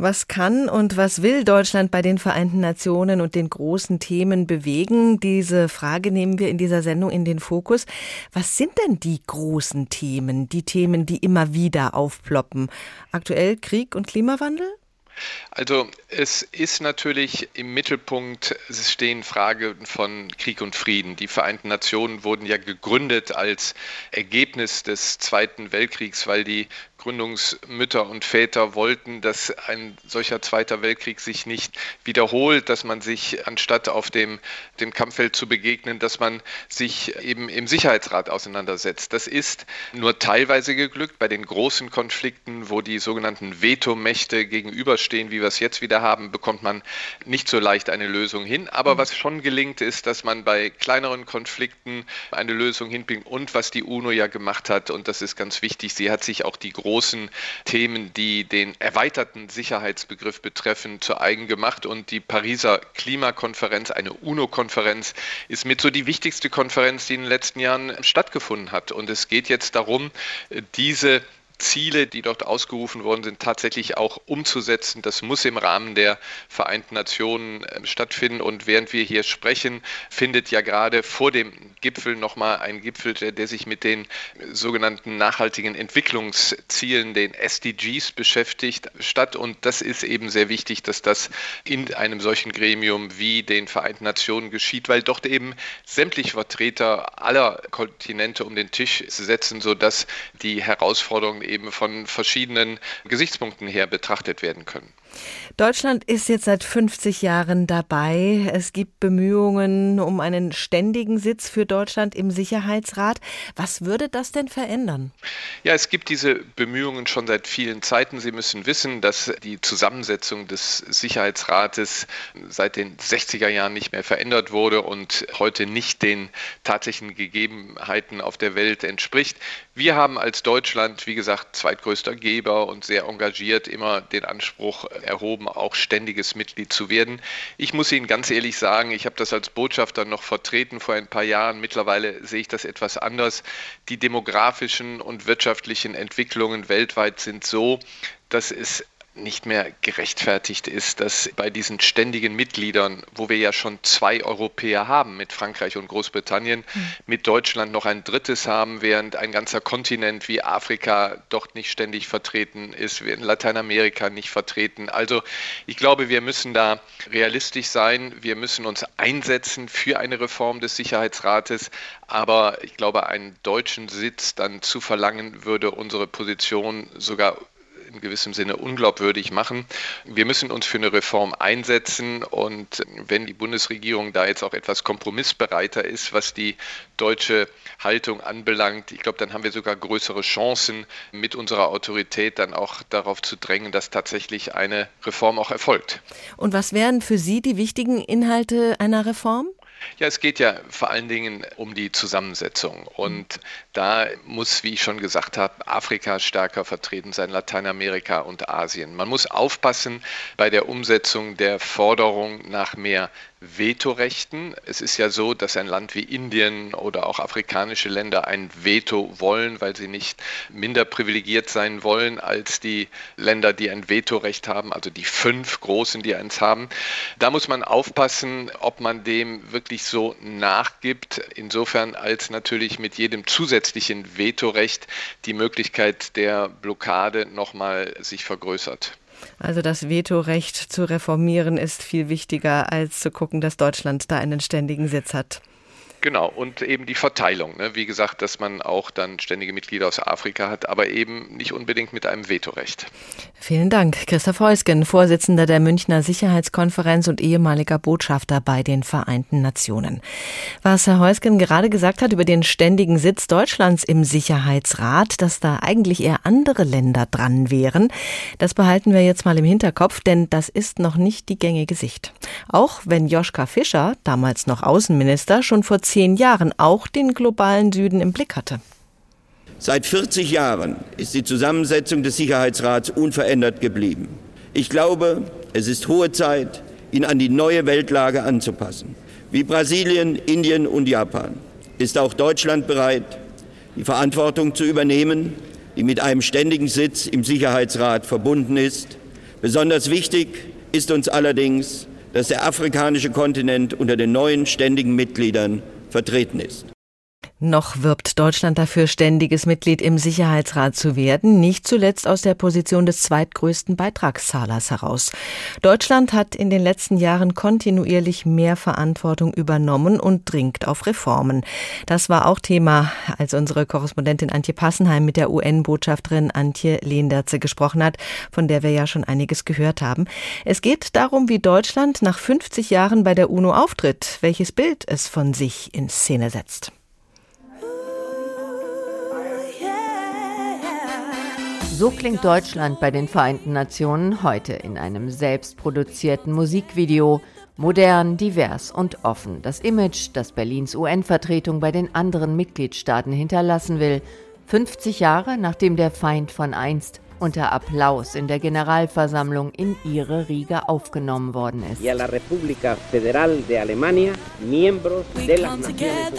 Was kann und was will Deutschland bei den Vereinten Nationen und den großen Themen bewegen? Diese Frage nehmen wir in dieser Sendung in den Fokus. Was sind denn die großen Themen, die Themen, die immer wieder aufploppen? Aktuell Krieg und Klimawandel? Also es ist natürlich im Mittelpunkt, es stehen Fragen von Krieg und Frieden. Die Vereinten Nationen wurden ja gegründet als Ergebnis des Zweiten Weltkriegs, weil die Gründungsmütter und Väter wollten, dass ein solcher Zweiter Weltkrieg sich nicht wiederholt, dass man sich anstatt auf dem, dem Kampffeld zu begegnen, dass man sich eben im Sicherheitsrat auseinandersetzt. Das ist nur teilweise geglückt bei den großen Konflikten, wo die sogenannten Vetomächte gegenüberstehen, wie wir es jetzt wieder haben, bekommt man nicht so leicht eine Lösung hin. Aber mhm. was schon gelingt, ist, dass man bei kleineren Konflikten eine Lösung hinbringt und was die UNO ja gemacht hat, und das ist ganz wichtig, sie hat sich auch die großen Themen, die den erweiterten Sicherheitsbegriff betreffen, zu eigen gemacht. Und die Pariser Klimakonferenz, eine UNO-Konferenz, ist mit so die wichtigste Konferenz, die in den letzten Jahren stattgefunden hat. Und es geht jetzt darum, diese Ziele, die dort ausgerufen worden sind, tatsächlich auch umzusetzen. Das muss im Rahmen der Vereinten Nationen äh, stattfinden. Und während wir hier sprechen, findet ja gerade vor dem Gipfel nochmal ein Gipfel, der, der sich mit den sogenannten nachhaltigen Entwicklungszielen, den SDGs beschäftigt, statt. Und das ist eben sehr wichtig, dass das in einem solchen Gremium wie den Vereinten Nationen geschieht, weil dort eben sämtliche Vertreter aller Kontinente um den Tisch setzen, sodass die Herausforderungen eben von verschiedenen Gesichtspunkten her betrachtet werden können. Deutschland ist jetzt seit 50 Jahren dabei. Es gibt Bemühungen um einen ständigen Sitz für Deutschland im Sicherheitsrat. Was würde das denn verändern? Ja, es gibt diese Bemühungen schon seit vielen Zeiten. Sie müssen wissen, dass die Zusammensetzung des Sicherheitsrates seit den 60er Jahren nicht mehr verändert wurde und heute nicht den tatsächlichen Gegebenheiten auf der Welt entspricht. Wir haben als Deutschland, wie gesagt, zweitgrößter Geber und sehr engagiert immer den Anspruch, erhoben, auch ständiges Mitglied zu werden. Ich muss Ihnen ganz ehrlich sagen, ich habe das als Botschafter noch vertreten vor ein paar Jahren. Mittlerweile sehe ich das etwas anders. Die demografischen und wirtschaftlichen Entwicklungen weltweit sind so, dass es nicht mehr gerechtfertigt ist, dass bei diesen ständigen Mitgliedern, wo wir ja schon zwei Europäer haben mit Frankreich und Großbritannien, mhm. mit Deutschland noch ein drittes haben, während ein ganzer Kontinent wie Afrika dort nicht ständig vertreten ist, in Lateinamerika nicht vertreten. Also ich glaube, wir müssen da realistisch sein. Wir müssen uns einsetzen für eine Reform des Sicherheitsrates. Aber ich glaube, einen deutschen Sitz dann zu verlangen, würde unsere Position sogar in gewissem Sinne unglaubwürdig machen. Wir müssen uns für eine Reform einsetzen und wenn die Bundesregierung da jetzt auch etwas kompromissbereiter ist, was die deutsche Haltung anbelangt, ich glaube, dann haben wir sogar größere Chancen, mit unserer Autorität dann auch darauf zu drängen, dass tatsächlich eine Reform auch erfolgt. Und was wären für Sie die wichtigen Inhalte einer Reform? Ja, es geht ja vor allen Dingen um die Zusammensetzung. Und da muss, wie ich schon gesagt habe, Afrika stärker vertreten sein, Lateinamerika und Asien. Man muss aufpassen bei der Umsetzung der Forderung nach mehr Vetorechten. Es ist ja so, dass ein Land wie Indien oder auch afrikanische Länder ein Veto wollen, weil sie nicht minder privilegiert sein wollen als die Länder, die ein Vetorecht haben, also die fünf großen, die eins haben. Da muss man aufpassen, ob man dem wirklich so nachgibt, insofern als natürlich mit jedem zusätzlichen Vetorecht die Möglichkeit der Blockade nochmal sich vergrößert. Also das Vetorecht zu reformieren ist viel wichtiger, als zu gucken, dass Deutschland da einen ständigen Sitz hat. Genau, und eben die Verteilung. Ne? Wie gesagt, dass man auch dann ständige Mitglieder aus Afrika hat, aber eben nicht unbedingt mit einem Vetorecht. Vielen Dank. Christoph Heusgen, Vorsitzender der Münchner Sicherheitskonferenz und ehemaliger Botschafter bei den Vereinten Nationen. Was Herr Heusgen gerade gesagt hat über den ständigen Sitz Deutschlands im Sicherheitsrat, dass da eigentlich eher andere Länder dran wären, das behalten wir jetzt mal im Hinterkopf, denn das ist noch nicht die gängige Sicht. Auch wenn Joschka Fischer, damals noch Außenminister, schon vor zehn Jahren auch den globalen Süden im Blick hatte. Seit 40 Jahren ist die Zusammensetzung des Sicherheitsrats unverändert geblieben. Ich glaube, es ist hohe Zeit, ihn an die neue Weltlage anzupassen. Wie Brasilien, Indien und Japan ist auch Deutschland bereit, die Verantwortung zu übernehmen, die mit einem ständigen Sitz im Sicherheitsrat verbunden ist. Besonders wichtig ist uns allerdings, dass der afrikanische Kontinent unter den neuen ständigen Mitgliedern vertreten ist. Noch wirbt Deutschland dafür, ständiges Mitglied im Sicherheitsrat zu werden, nicht zuletzt aus der Position des zweitgrößten Beitragszahlers heraus. Deutschland hat in den letzten Jahren kontinuierlich mehr Verantwortung übernommen und dringt auf Reformen. Das war auch Thema, als unsere Korrespondentin Antje Passenheim mit der UN-Botschafterin Antje Lehnerze gesprochen hat, von der wir ja schon einiges gehört haben. Es geht darum, wie Deutschland nach 50 Jahren bei der UNO auftritt, welches Bild es von sich in Szene setzt. So klingt Deutschland bei den Vereinten Nationen heute in einem selbstproduzierten Musikvideo. Modern, divers und offen. Das Image, das Berlins UN-Vertretung bei den anderen Mitgliedstaaten hinterlassen will. 50 Jahre nachdem der Feind von einst unter Applaus in der Generalversammlung in ihre Riege aufgenommen worden ist. Y a la República Federal de Alemania, miembros de las Naciones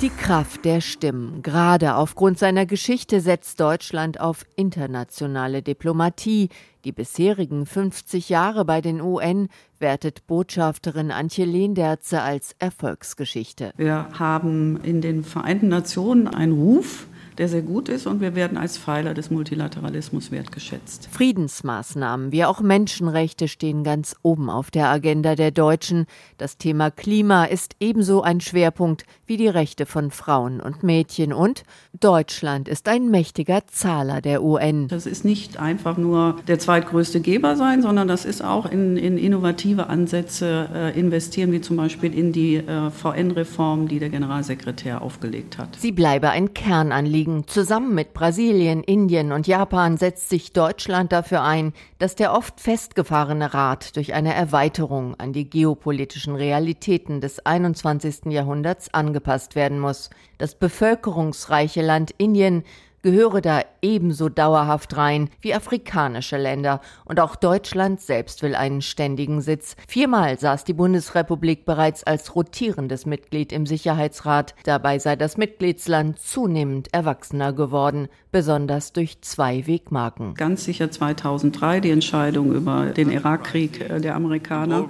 die Kraft der Stimmen. Gerade aufgrund seiner Geschichte setzt Deutschland auf internationale Diplomatie. Die bisherigen 50 Jahre bei den UN wertet Botschafterin Antje Lehnderze als Erfolgsgeschichte. Wir haben in den Vereinten Nationen einen Ruf, der sehr gut ist und wir werden als Pfeiler des Multilateralismus wertgeschätzt. Friedensmaßnahmen wie auch Menschenrechte stehen ganz oben auf der Agenda der Deutschen. Das Thema Klima ist ebenso ein Schwerpunkt wie die Rechte von Frauen und Mädchen und Deutschland ist ein mächtiger Zahler der UN. Das ist nicht einfach nur der zweitgrößte Geber sein, sondern das ist auch in, in innovative Ansätze äh, investieren, wie zum Beispiel in die äh, VN-Reform, die der Generalsekretär aufgelegt hat. Sie bleibe ein Kernanliegen Anliegen. Zusammen mit Brasilien, Indien und Japan setzt sich Deutschland dafür ein, dass der oft festgefahrene Rat durch eine Erweiterung an die geopolitischen Realitäten des 21. Jahrhunderts angepasst werden muss. Das bevölkerungsreiche Land Indien gehöre da ebenso dauerhaft rein wie afrikanische Länder. Und auch Deutschland selbst will einen ständigen Sitz. Viermal saß die Bundesrepublik bereits als rotierendes Mitglied im Sicherheitsrat. Dabei sei das Mitgliedsland zunehmend erwachsener geworden, besonders durch zwei Wegmarken. Ganz sicher 2003 die Entscheidung über den Irakkrieg äh, der Amerikaner.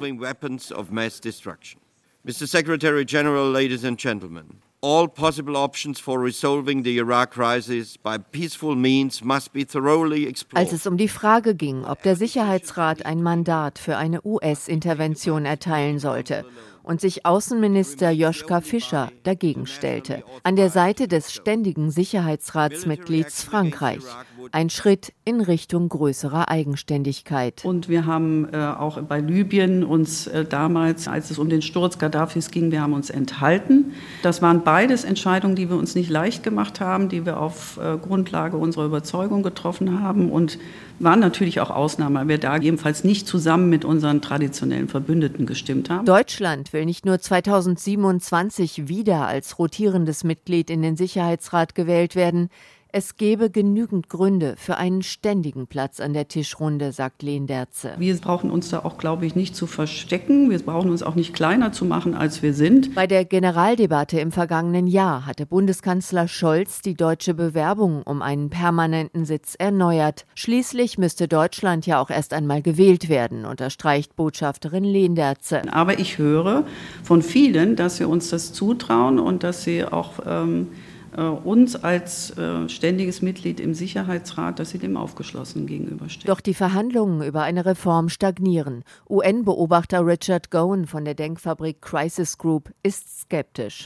Mr. Secretary General, ladies and gentlemen, all possible options for resolving the Iraq crisis by peaceful means must be thoroughly explored. Als es um die Frage ging, ob der Sicherheitsrat ein Mandat für eine US-Intervention erteilen sollte und sich Außenminister Joschka Fischer dagegen stellte. An der Seite des ständigen Sicherheitsratsmitglieds Frankreich. Ein Schritt in Richtung größerer Eigenständigkeit. Und wir haben äh, auch bei Libyen uns äh, damals, als es um den Sturz Gaddafis ging, wir haben uns enthalten. Das waren beides Entscheidungen, die wir uns nicht leicht gemacht haben, die wir auf äh, Grundlage unserer Überzeugung getroffen haben und waren natürlich auch Ausnahmen, weil wir da jedenfalls nicht zusammen mit unseren traditionellen Verbündeten gestimmt haben. Deutschland will nicht nur 2027 wieder als rotierendes Mitglied in den Sicherheitsrat gewählt werden, es gebe genügend Gründe für einen ständigen Platz an der Tischrunde, sagt Lehnderze. Wir brauchen uns da auch, glaube ich, nicht zu verstecken. Wir brauchen uns auch nicht kleiner zu machen, als wir sind. Bei der Generaldebatte im vergangenen Jahr hatte Bundeskanzler Scholz die deutsche Bewerbung um einen permanenten Sitz erneuert. Schließlich müsste Deutschland ja auch erst einmal gewählt werden, unterstreicht Botschafterin Lehnderze. Aber ich höre von vielen, dass sie uns das zutrauen und dass sie auch ähm, äh, uns als äh, ständiges Mitglied im Sicherheitsrat, dass sie dem aufgeschlossen gegenüberstehen. Doch die Verhandlungen über eine Reform stagnieren. UN-Beobachter Richard Gowan von der Denkfabrik Crisis Group ist skeptisch.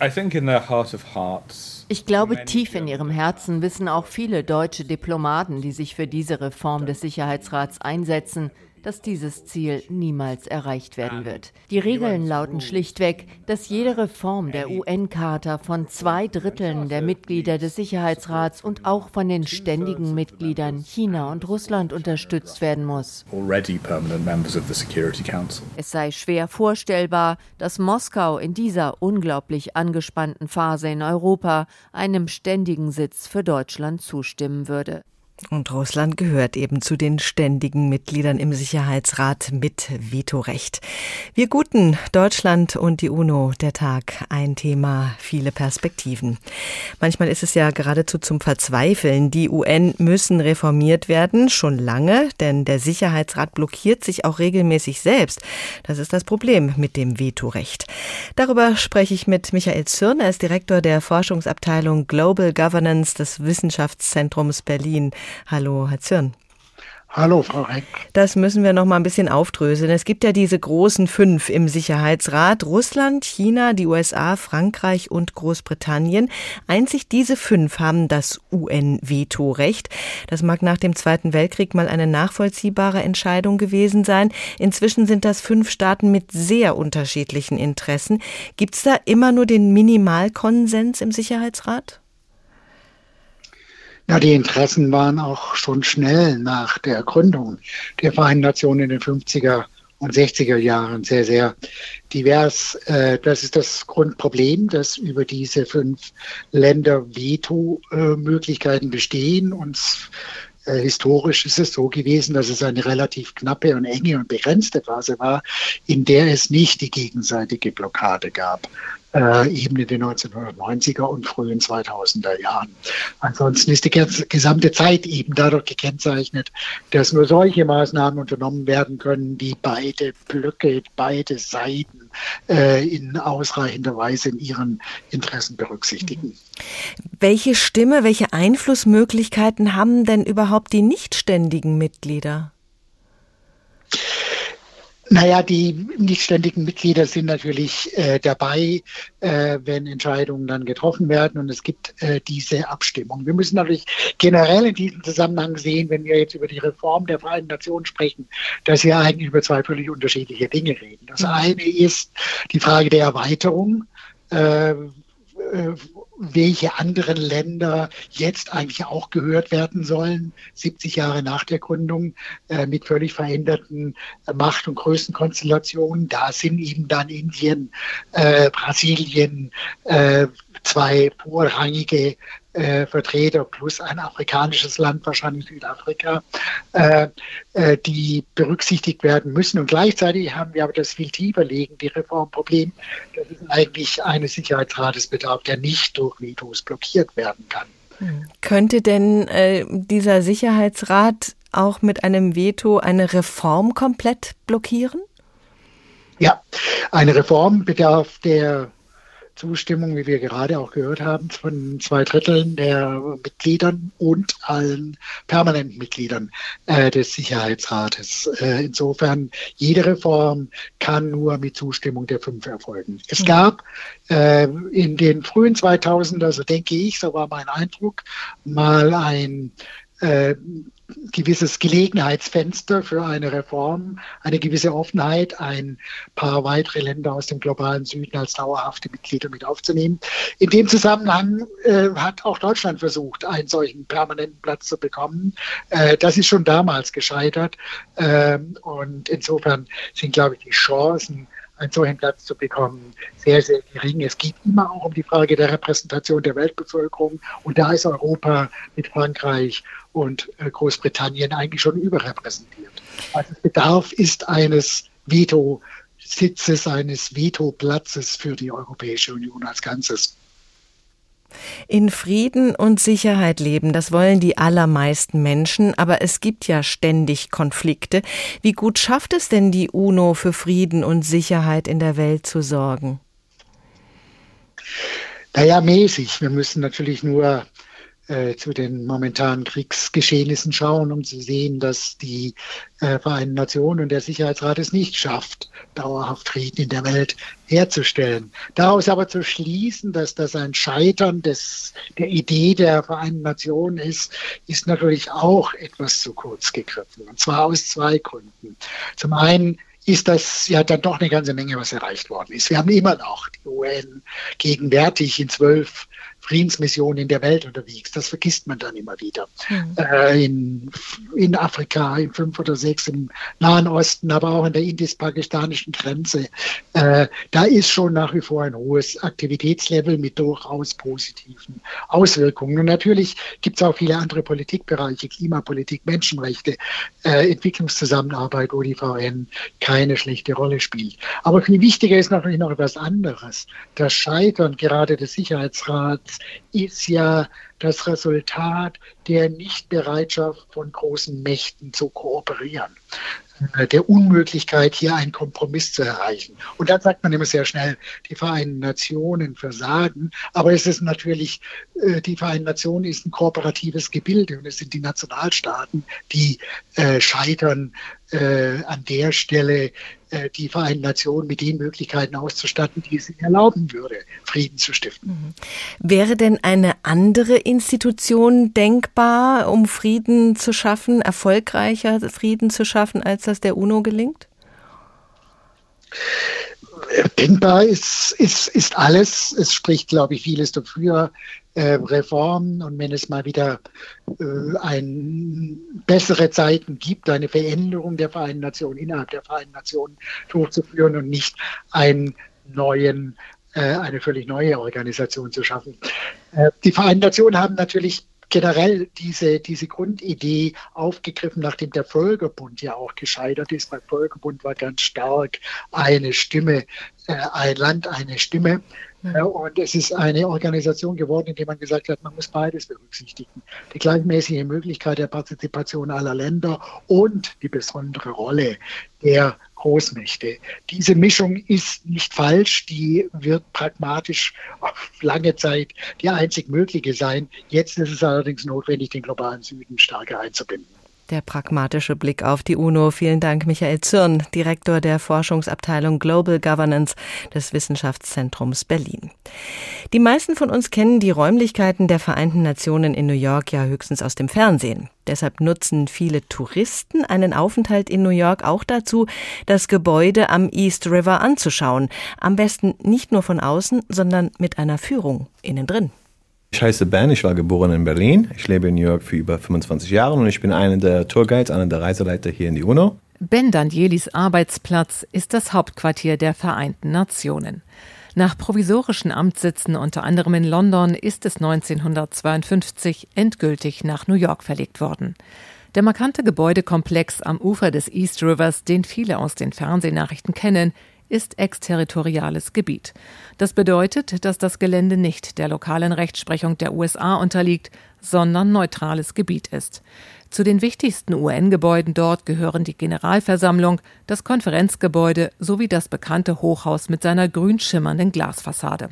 Ich glaube, tief in ihrem Herzen wissen auch viele deutsche Diplomaten, die sich für diese Reform des Sicherheitsrats einsetzen, dass dieses Ziel niemals erreicht werden wird. Die Regeln lauten schlichtweg, dass jede Reform der UN-Charta von zwei Dritteln der Mitglieder des Sicherheitsrats und auch von den ständigen Mitgliedern China und Russland unterstützt werden muss. Es sei schwer vorstellbar, dass Moskau in dieser unglaublich angespannten Phase in Europa einem ständigen Sitz für Deutschland zustimmen würde. Und Russland gehört eben zu den ständigen Mitgliedern im Sicherheitsrat mit Vetorecht. Wir guten Deutschland und die UNO, der Tag, ein Thema, viele Perspektiven. Manchmal ist es ja geradezu zum Verzweifeln. Die UN müssen reformiert werden, schon lange, denn der Sicherheitsrat blockiert sich auch regelmäßig selbst. Das ist das Problem mit dem Vetorecht. Darüber spreche ich mit Michael Zürn, er ist Direktor der Forschungsabteilung Global Governance des Wissenschaftszentrums Berlin. Hallo, Herr Zürn. Hallo, Frau Reck. Das müssen wir noch mal ein bisschen aufdröseln. Es gibt ja diese großen fünf im Sicherheitsrat. Russland, China, die USA, Frankreich und Großbritannien. Einzig diese fünf haben das UN-Vetorecht. Das mag nach dem Zweiten Weltkrieg mal eine nachvollziehbare Entscheidung gewesen sein. Inzwischen sind das fünf Staaten mit sehr unterschiedlichen Interessen. Gibt es da immer nur den Minimalkonsens im Sicherheitsrat? Ja, die Interessen waren auch schon schnell nach der Gründung der Vereinten Nationen in den 50er und 60er Jahren sehr, sehr divers. Äh, das ist das Grundproblem, dass über diese fünf Länder Veto-Möglichkeiten bestehen. Und äh, historisch ist es so gewesen, dass es eine relativ knappe und enge und begrenzte Phase war, in der es nicht die gegenseitige Blockade gab äh, in den 1990er und frühen 2000er Jahren. Ansonsten ist die gesamte Zeit eben dadurch gekennzeichnet, dass nur solche Maßnahmen unternommen werden können, die beide Blöcke, beide Seiten äh, in ausreichender Weise in ihren Interessen berücksichtigen. Welche Stimme, welche Einflussmöglichkeiten haben denn überhaupt die nichtständigen Mitglieder? Naja, die nichtständigen Mitglieder sind natürlich äh, dabei, äh, wenn Entscheidungen dann getroffen werden und es gibt äh, diese Abstimmung. Wir müssen natürlich generell in diesem Zusammenhang sehen, wenn wir jetzt über die Reform der Vereinten Nationen sprechen, dass wir eigentlich über zwei völlig unterschiedliche Dinge reden. Das mhm. eine ist die Frage der Erweiterung. Welche anderen Länder jetzt eigentlich auch gehört werden sollen, 70 Jahre nach der Gründung, äh, mit völlig veränderten äh, Macht- und Größenkonstellationen. Da sind eben dann Indien, äh, Brasilien, äh, zwei vorrangige äh, Vertreter plus ein afrikanisches Land, wahrscheinlich Südafrika, äh, äh, die berücksichtigt werden müssen. Und gleichzeitig haben wir aber das viel tiefer liegende Reformproblem, dass es eigentlich eines Sicherheitsrates bedarf, der nicht durch Vetos blockiert werden kann. Könnte denn äh, dieser Sicherheitsrat auch mit einem Veto eine Reform komplett blockieren? Ja, eine Reform bedarf der Zustimmung, wie wir gerade auch gehört haben, von zwei Dritteln der Mitgliedern und allen permanenten Mitgliedern äh, des Sicherheitsrates. Äh, insofern, jede Reform kann nur mit Zustimmung der fünf erfolgen. Es gab äh, in den frühen 2000er, so denke ich, so war mein Eindruck, mal ein äh, gewisses Gelegenheitsfenster für eine Reform, eine gewisse Offenheit, ein paar weitere Länder aus dem globalen Süden als dauerhafte Mitglieder mit aufzunehmen. In dem Zusammenhang äh, hat auch Deutschland versucht, einen solchen permanenten Platz zu bekommen. Äh, das ist schon damals gescheitert. Äh, und insofern sind, glaube ich, die Chancen, einen solchen Platz zu bekommen, sehr, sehr gering. Es geht immer auch um die Frage der Repräsentation der Weltbevölkerung. Und da ist Europa mit Frankreich und äh, Großbritannien eigentlich schon überrepräsentiert. Es bedarf, ist eines Veto-Sitzes, eines Veto-Platzes für die Europäische Union als Ganzes. In Frieden und Sicherheit leben, das wollen die allermeisten Menschen, aber es gibt ja ständig Konflikte. Wie gut schafft es denn die UNO für Frieden und Sicherheit in der Welt zu sorgen? Naja, mäßig. Wir müssen natürlich nur äh, zu den momentanen Kriegsgeschehnissen schauen, um zu sehen, dass die äh, Vereinten Nationen und der Sicherheitsrat es nicht schafft, dauerhaft Frieden in der Welt herzustellen. Daraus aber zu schließen, dass das ein Scheitern des, der Idee der Vereinten Nationen ist, ist natürlich auch etwas zu kurz gegriffen. Und zwar aus zwei Gründen. Zum einen ist das ja dann doch eine ganze Menge, was erreicht worden ist. Wir haben immer noch die UN gegenwärtig in zwölf Friedensmissionen in der Welt unterwegs. Das vergisst man dann immer wieder. Mhm. Äh, in, in Afrika, in fünf oder sechs, im Nahen Osten, aber auch an der indisch-pakistanischen Grenze. Äh, da ist schon nach wie vor ein hohes Aktivitätslevel mit durchaus positiven Auswirkungen. Und natürlich gibt es auch viele andere Politikbereiche, Klimapolitik, Menschenrechte, äh, Entwicklungszusammenarbeit, wo die VN keine schlechte Rolle spielt. Aber viel wichtiger ist natürlich noch etwas anderes. Das Scheitern gerade des Sicherheitsrats ist ja das Resultat der Nichtbereitschaft von großen Mächten zu kooperieren äh, der Unmöglichkeit, hier einen Kompromiss zu erreichen. Und dann sagt man immer sehr schnell, die Vereinten Nationen versagen. Aber es ist natürlich, äh, die Vereinten Nationen ist ein kooperatives Gebilde und es sind die Nationalstaaten, die äh, scheitern äh, an der Stelle äh, die Vereinten Nationen mit den Möglichkeiten auszustatten, die es ihnen erlauben würde, Frieden zu stiften. Mhm. Wäre denn eine andere Institution denkbar, um Frieden zu schaffen, erfolgreicher Frieden zu schaffen, als das der UNO gelingt? Denkbar ist, ist, ist alles. Es spricht, glaube ich, vieles dafür, äh, Reformen und wenn es mal wieder äh, ein, bessere Zeiten gibt, eine Veränderung der Vereinten Nationen innerhalb der Vereinten Nationen durchzuführen und nicht einen neuen, äh, eine völlig neue Organisation zu schaffen. Äh, die Vereinten Nationen haben natürlich generell diese, diese Grundidee aufgegriffen, nachdem der Völkerbund ja auch gescheitert ist. Beim Völkerbund war ganz stark eine Stimme, äh, ein Land, eine Stimme. Und es ist eine Organisation geworden, in der man gesagt hat, man muss beides berücksichtigen. Die gleichmäßige Möglichkeit der Partizipation aller Länder und die besondere Rolle der Großmächte. Diese Mischung ist nicht falsch, die wird pragmatisch auf lange Zeit die einzig mögliche sein. Jetzt ist es allerdings notwendig, den globalen Süden stärker einzubinden. Der pragmatische Blick auf die UNO. Vielen Dank, Michael Zürn, Direktor der Forschungsabteilung Global Governance des Wissenschaftszentrums Berlin. Die meisten von uns kennen die Räumlichkeiten der Vereinten Nationen in New York ja höchstens aus dem Fernsehen. Deshalb nutzen viele Touristen einen Aufenthalt in New York auch dazu, das Gebäude am East River anzuschauen. Am besten nicht nur von außen, sondern mit einer Führung innen drin. Ich heiße Ben, ich war geboren in Berlin. Ich lebe in New York für über 25 Jahre und ich bin einer der Tourguides, einer der Reiseleiter hier in die UNO. Ben Danielis Arbeitsplatz ist das Hauptquartier der Vereinten Nationen. Nach provisorischen Amtssitzen unter anderem in London ist es 1952 endgültig nach New York verlegt worden. Der markante Gebäudekomplex am Ufer des East Rivers, den viele aus den Fernsehnachrichten kennen, ist exterritoriales Gebiet. Das bedeutet, dass das Gelände nicht der lokalen Rechtsprechung der USA unterliegt, sondern neutrales Gebiet ist. Zu den wichtigsten UN-Gebäuden dort gehören die Generalversammlung, das Konferenzgebäude sowie das bekannte Hochhaus mit seiner grün schimmernden Glasfassade.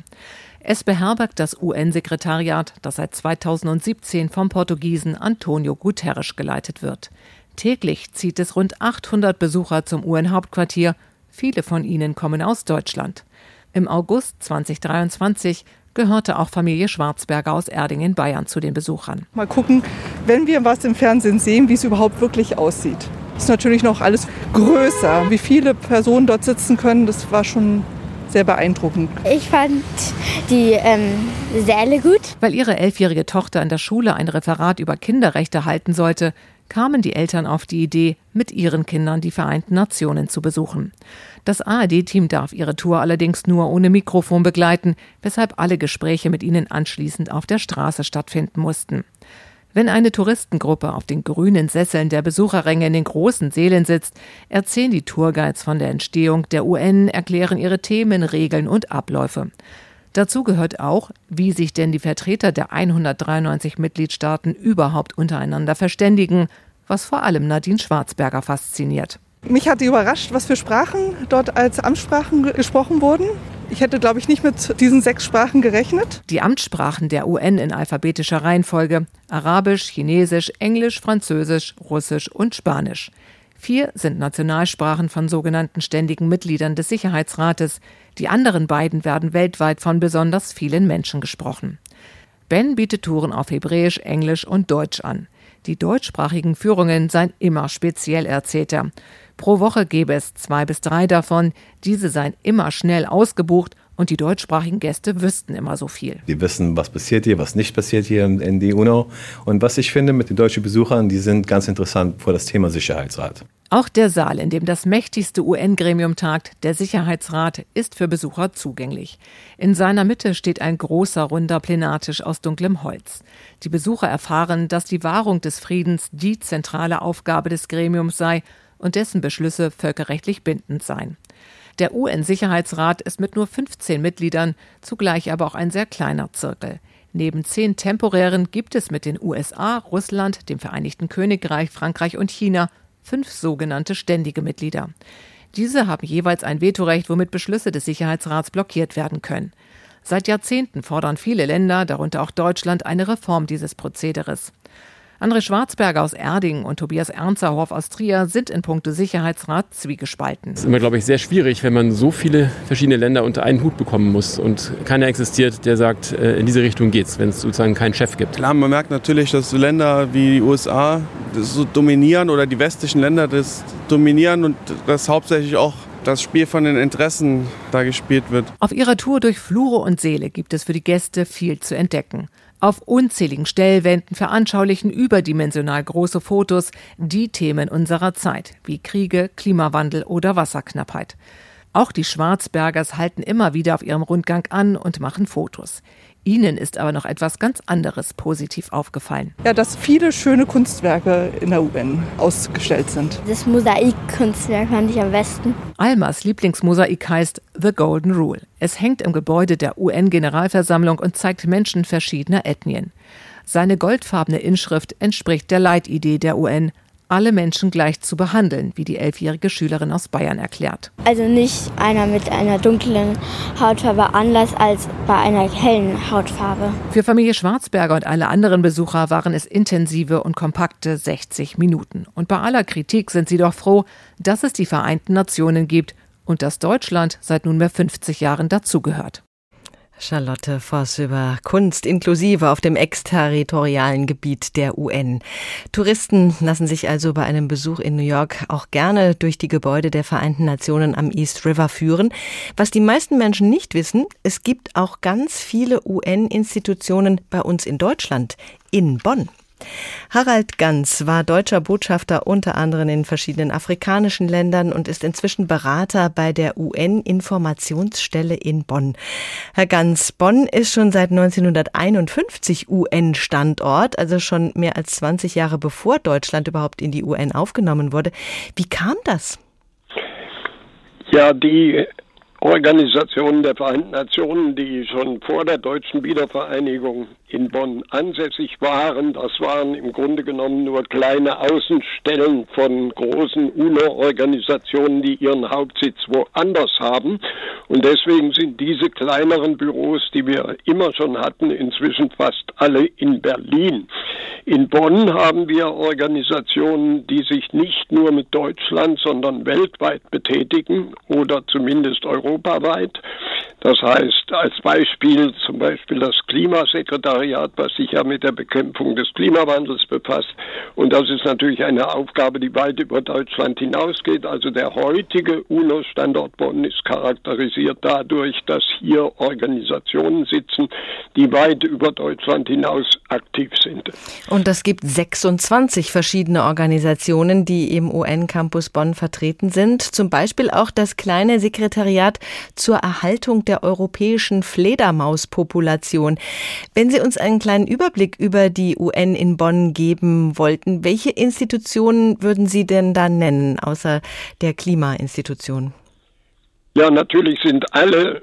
Es beherbergt das UN-Sekretariat, das seit 2017 vom Portugiesen Antonio Guterres geleitet wird. Täglich zieht es rund 800 Besucher zum UN-Hauptquartier. Viele von ihnen kommen aus Deutschland. Im August 2023 gehörte auch Familie Schwarzberger aus Erding in Bayern zu den Besuchern. Mal gucken, wenn wir was im Fernsehen sehen, wie es überhaupt wirklich aussieht. Ist natürlich noch alles größer. Wie viele Personen dort sitzen können, das war schon sehr beeindruckend. Ich fand die ähm, Säle gut. Weil ihre elfjährige Tochter in der Schule ein Referat über Kinderrechte halten sollte, kamen die Eltern auf die Idee, mit ihren Kindern die Vereinten Nationen zu besuchen. Das ARD-Team darf ihre Tour allerdings nur ohne Mikrofon begleiten, weshalb alle Gespräche mit ihnen anschließend auf der Straße stattfinden mussten. Wenn eine Touristengruppe auf den grünen Sesseln der Besucherränge in den großen Sälen sitzt, erzählen die Tourguides von der Entstehung der UN, erklären ihre Themen, Regeln und Abläufe. Dazu gehört auch, wie sich denn die Vertreter der 193 Mitgliedstaaten überhaupt untereinander verständigen, was vor allem Nadine Schwarzberger fasziniert. Mich hat überrascht, was für Sprachen dort als Amtssprachen gesprochen wurden. Ich hätte, glaube ich, nicht mit diesen sechs Sprachen gerechnet. Die Amtssprachen der UN in alphabetischer Reihenfolge Arabisch, Chinesisch, Englisch, Französisch, Russisch und Spanisch. Vier sind Nationalsprachen von sogenannten ständigen Mitgliedern des Sicherheitsrates. Die anderen beiden werden weltweit von besonders vielen Menschen gesprochen. Ben bietet Touren auf Hebräisch, Englisch und Deutsch an. Die deutschsprachigen Führungen seien immer speziell, erzählt er. Pro Woche gäbe es zwei bis drei davon. Diese seien immer schnell ausgebucht und die deutschsprachigen Gäste wüssten immer so viel. Die wissen, was passiert hier, was nicht passiert hier in die UNO. Und was ich finde mit den deutschen Besuchern, die sind ganz interessant vor das Thema Sicherheitsrat. Auch der Saal, in dem das mächtigste UN-Gremium tagt, der Sicherheitsrat, ist für Besucher zugänglich. In seiner Mitte steht ein großer runder Plenartisch aus dunklem Holz. Die Besucher erfahren, dass die Wahrung des Friedens die zentrale Aufgabe des Gremiums sei und dessen Beschlüsse völkerrechtlich bindend seien. Der UN-Sicherheitsrat ist mit nur 15 Mitgliedern zugleich aber auch ein sehr kleiner Zirkel. Neben zehn temporären gibt es mit den USA, Russland, dem Vereinigten Königreich, Frankreich und China fünf sogenannte ständige Mitglieder. Diese haben jeweils ein Vetorecht, womit Beschlüsse des Sicherheitsrats blockiert werden können. Seit Jahrzehnten fordern viele Länder, darunter auch Deutschland, eine Reform dieses Prozederes. André Schwarzberger aus Erding und Tobias Ernzerhoff aus Trier sind in puncto Sicherheitsrat zwiegespalten. Es ist immer, glaube ich, sehr schwierig, wenn man so viele verschiedene Länder unter einen Hut bekommen muss und keiner existiert, der sagt, äh, in diese Richtung geht's, wenn es sozusagen keinen Chef gibt. Klar, man merkt natürlich, dass Länder wie die USA das so dominieren oder die westlichen Länder das dominieren und das hauptsächlich auch das Spiel von den Interessen da gespielt wird. Auf ihrer Tour durch Flure und Seele gibt es für die Gäste viel zu entdecken. Auf unzähligen Stellwänden veranschaulichen überdimensional große Fotos die Themen unserer Zeit, wie Kriege, Klimawandel oder Wasserknappheit. Auch die Schwarzbergers halten immer wieder auf ihrem Rundgang an und machen Fotos. Ihnen ist aber noch etwas ganz anderes positiv aufgefallen. Ja, dass viele schöne Kunstwerke in der UN ausgestellt sind. Das Mosaikkunstwerk fand ich am besten. Almas Lieblingsmosaik heißt The Golden Rule. Es hängt im Gebäude der UN-Generalversammlung und zeigt Menschen verschiedener Ethnien. Seine goldfarbene Inschrift entspricht der Leitidee der UN, alle Menschen gleich zu behandeln, wie die elfjährige Schülerin aus Bayern erklärt. Also nicht einer mit einer dunklen Hautfarbe anders als bei einer hellen Hautfarbe. Für Familie Schwarzberger und alle anderen Besucher waren es intensive und kompakte 60 Minuten. Und bei aller Kritik sind sie doch froh, dass es die Vereinten Nationen gibt und dass Deutschland seit nunmehr 50 Jahren dazugehört. Charlotte Voss über Kunst inklusive auf dem exterritorialen Gebiet der UN. Touristen lassen sich also bei einem Besuch in New York auch gerne durch die Gebäude der Vereinten Nationen am East River führen. Was die meisten Menschen nicht wissen, es gibt auch ganz viele UN-Institutionen bei uns in Deutschland, in Bonn. Harald Ganz war deutscher Botschafter unter anderem in verschiedenen afrikanischen Ländern und ist inzwischen Berater bei der UN-Informationsstelle in Bonn. Herr Ganz, Bonn ist schon seit 1951 UN-Standort, also schon mehr als 20 Jahre bevor Deutschland überhaupt in die UN aufgenommen wurde. Wie kam das? Ja, die Organisationen der Vereinten Nationen, die schon vor der deutschen Wiedervereinigung in Bonn ansässig waren. Das waren im Grunde genommen nur kleine Außenstellen von großen UNO-Organisationen, die ihren Hauptsitz woanders haben. Und deswegen sind diese kleineren Büros, die wir immer schon hatten, inzwischen fast alle in Berlin. In Bonn haben wir Organisationen, die sich nicht nur mit Deutschland, sondern weltweit betätigen oder zumindest europaweit. Das heißt, als Beispiel zum Beispiel das Klimasekretariat, was sich ja mit der Bekämpfung des Klimawandels befasst. Und das ist natürlich eine Aufgabe, die weit über Deutschland hinausgeht. Also der heutige UNO-Standort Bonn ist charakterisiert dadurch, dass hier Organisationen sitzen, die weit über Deutschland hinaus aktiv sind. Und es gibt 26 verschiedene Organisationen, die im UN-Campus Bonn vertreten sind. Zum Beispiel auch das kleine Sekretariat zur Erhaltung der europäischen Fledermauspopulation. Wenn Sie uns einen kleinen Überblick über die UN in Bonn geben wollten, welche Institutionen würden Sie denn da nennen, außer der Klimainstitution? Ja, natürlich sind alle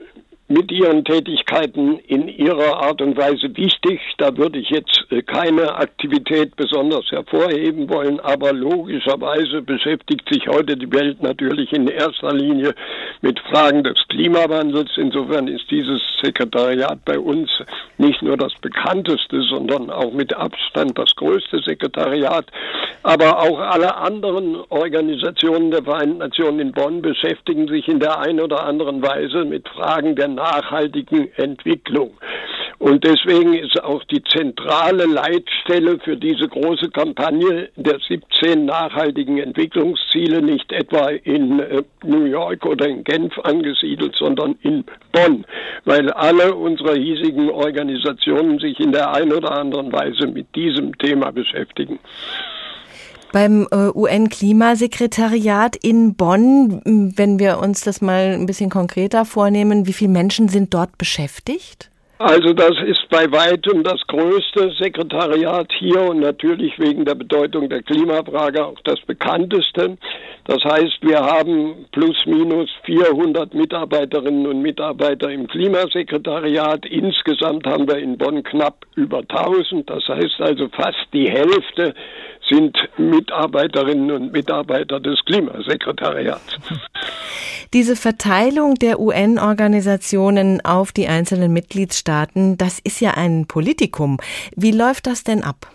mit ihren Tätigkeiten in ihrer Art und Weise wichtig. Da würde ich jetzt äh, keine Aktivität besonders hervorheben wollen, aber logischerweise beschäftigt sich heute die Welt natürlich in erster Linie mit Fragen des Klimawandels. Insofern ist dieses Sekretariat bei uns nicht nur das bekannteste, sondern auch mit Abstand das größte Sekretariat. Aber auch alle anderen Organisationen der Vereinten Nationen in Bonn beschäftigen sich in der einen oder anderen Weise mit Fragen der nachhaltigen Entwicklung. Und deswegen ist auch die zentrale Leitstelle für diese große Kampagne der 17 nachhaltigen Entwicklungsziele nicht etwa in äh, New York oder in Genf angesiedelt, sondern in Bonn, weil alle unsere hiesigen Organisationen sich in der einen oder anderen Weise mit diesem Thema beschäftigen. Beim äh, UN-Klimasekretariat in Bonn, wenn wir uns das mal ein bisschen konkreter vornehmen, wie viele Menschen sind dort beschäftigt? Also das ist bei weitem das größte Sekretariat hier und natürlich wegen der Bedeutung der Klimafrage auch das bekannteste. Das heißt, wir haben plus minus 400 Mitarbeiterinnen und Mitarbeiter im Klimasekretariat. Insgesamt haben wir in Bonn knapp über 1000. Das heißt also fast die Hälfte sind Mitarbeiterinnen und Mitarbeiter des Klimasekretariats. Diese Verteilung der UN-Organisationen auf die einzelnen Mitgliedstaaten, das ist ja ein Politikum. Wie läuft das denn ab?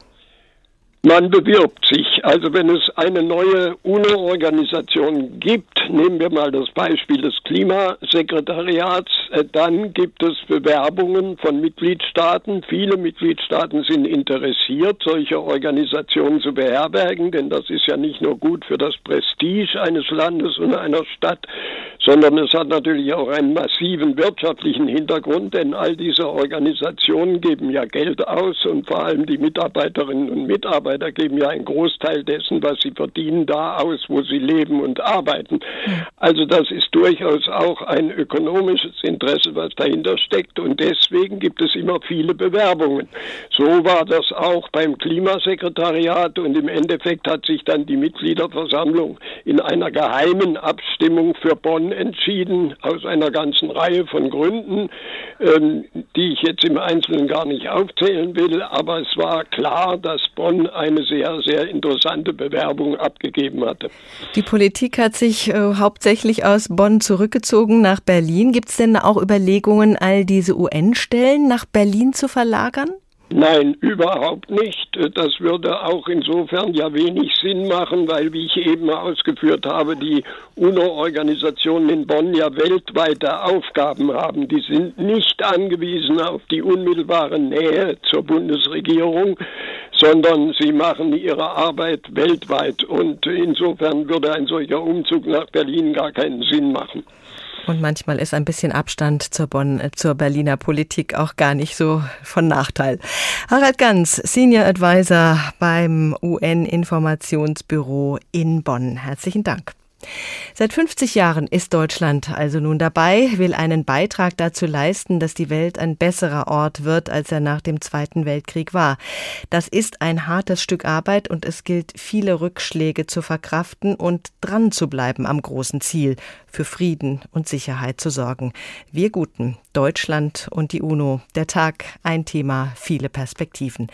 Man bewirbt sich. Also wenn es eine neue UNO-Organisation gibt, nehmen wir mal das Beispiel des Klimasekretariats, äh, dann gibt es Bewerbungen von Mitgliedstaaten. Viele Mitgliedstaaten sind interessiert, solche Organisationen zu beherbergen, denn das ist ja nicht nur gut für das Prestige eines Landes und einer Stadt, sondern es hat natürlich auch einen massiven wirtschaftlichen Hintergrund, denn all diese Organisationen geben ja Geld aus und vor allem die Mitarbeiterinnen und Mitarbeiter geben ja einen Großteil dessen, was sie verdienen, da aus, wo sie leben und arbeiten. Also das ist durchaus auch ein ökonomisches Interesse, was dahinter steckt und deswegen gibt es immer viele Bewerbungen. So war das auch beim Klimasekretariat und im Endeffekt hat sich dann die Mitgliederversammlung in einer geheimen Abstimmung für Bonn entschieden, aus einer ganzen Reihe von Gründen, ähm, die ich jetzt im Einzelnen gar nicht aufzählen will. Aber es war klar, dass Bonn eine sehr, sehr interessante Bewerbung abgegeben hatte. Die Politik hat sich äh, hauptsächlich aus Bonn zurückgezogen nach Berlin. Gibt es denn auch Überlegungen, all diese UN-Stellen nach Berlin zu verlagern? Nein, überhaupt nicht. Das würde auch insofern ja wenig Sinn machen, weil, wie ich eben ausgeführt habe, die UNO-Organisationen in Bonn ja weltweite Aufgaben haben. Die sind nicht angewiesen auf die unmittelbare Nähe zur Bundesregierung, sondern sie machen ihre Arbeit weltweit. Und insofern würde ein solcher Umzug nach Berlin gar keinen Sinn machen. Und manchmal ist ein bisschen Abstand zur Bonn, äh, zur Berliner Politik auch gar nicht so von Nachteil. Harald Ganz, Senior Advisor beim UN-Informationsbüro in Bonn. Herzlichen Dank. Seit 50 Jahren ist Deutschland also nun dabei, will einen Beitrag dazu leisten, dass die Welt ein besserer Ort wird, als er nach dem Zweiten Weltkrieg war. Das ist ein hartes Stück Arbeit und es gilt, viele Rückschläge zu verkraften und dran zu bleiben am großen Ziel, für Frieden und Sicherheit zu sorgen. Wir Guten, Deutschland und die UNO, der Tag, ein Thema, viele Perspektiven.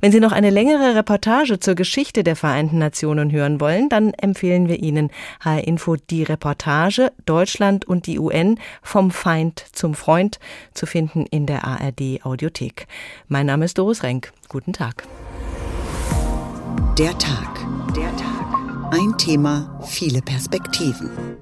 Wenn Sie noch eine längere Reportage zur Geschichte der Vereinten Nationen hören wollen, dann empfehlen wir Ihnen HR Info die Reportage Deutschland und die UN vom Feind zum Freund zu finden in der ARD Audiothek. Mein Name ist Doris Renk. Guten Tag. Der Tag. Der Tag. Ein Thema, viele Perspektiven.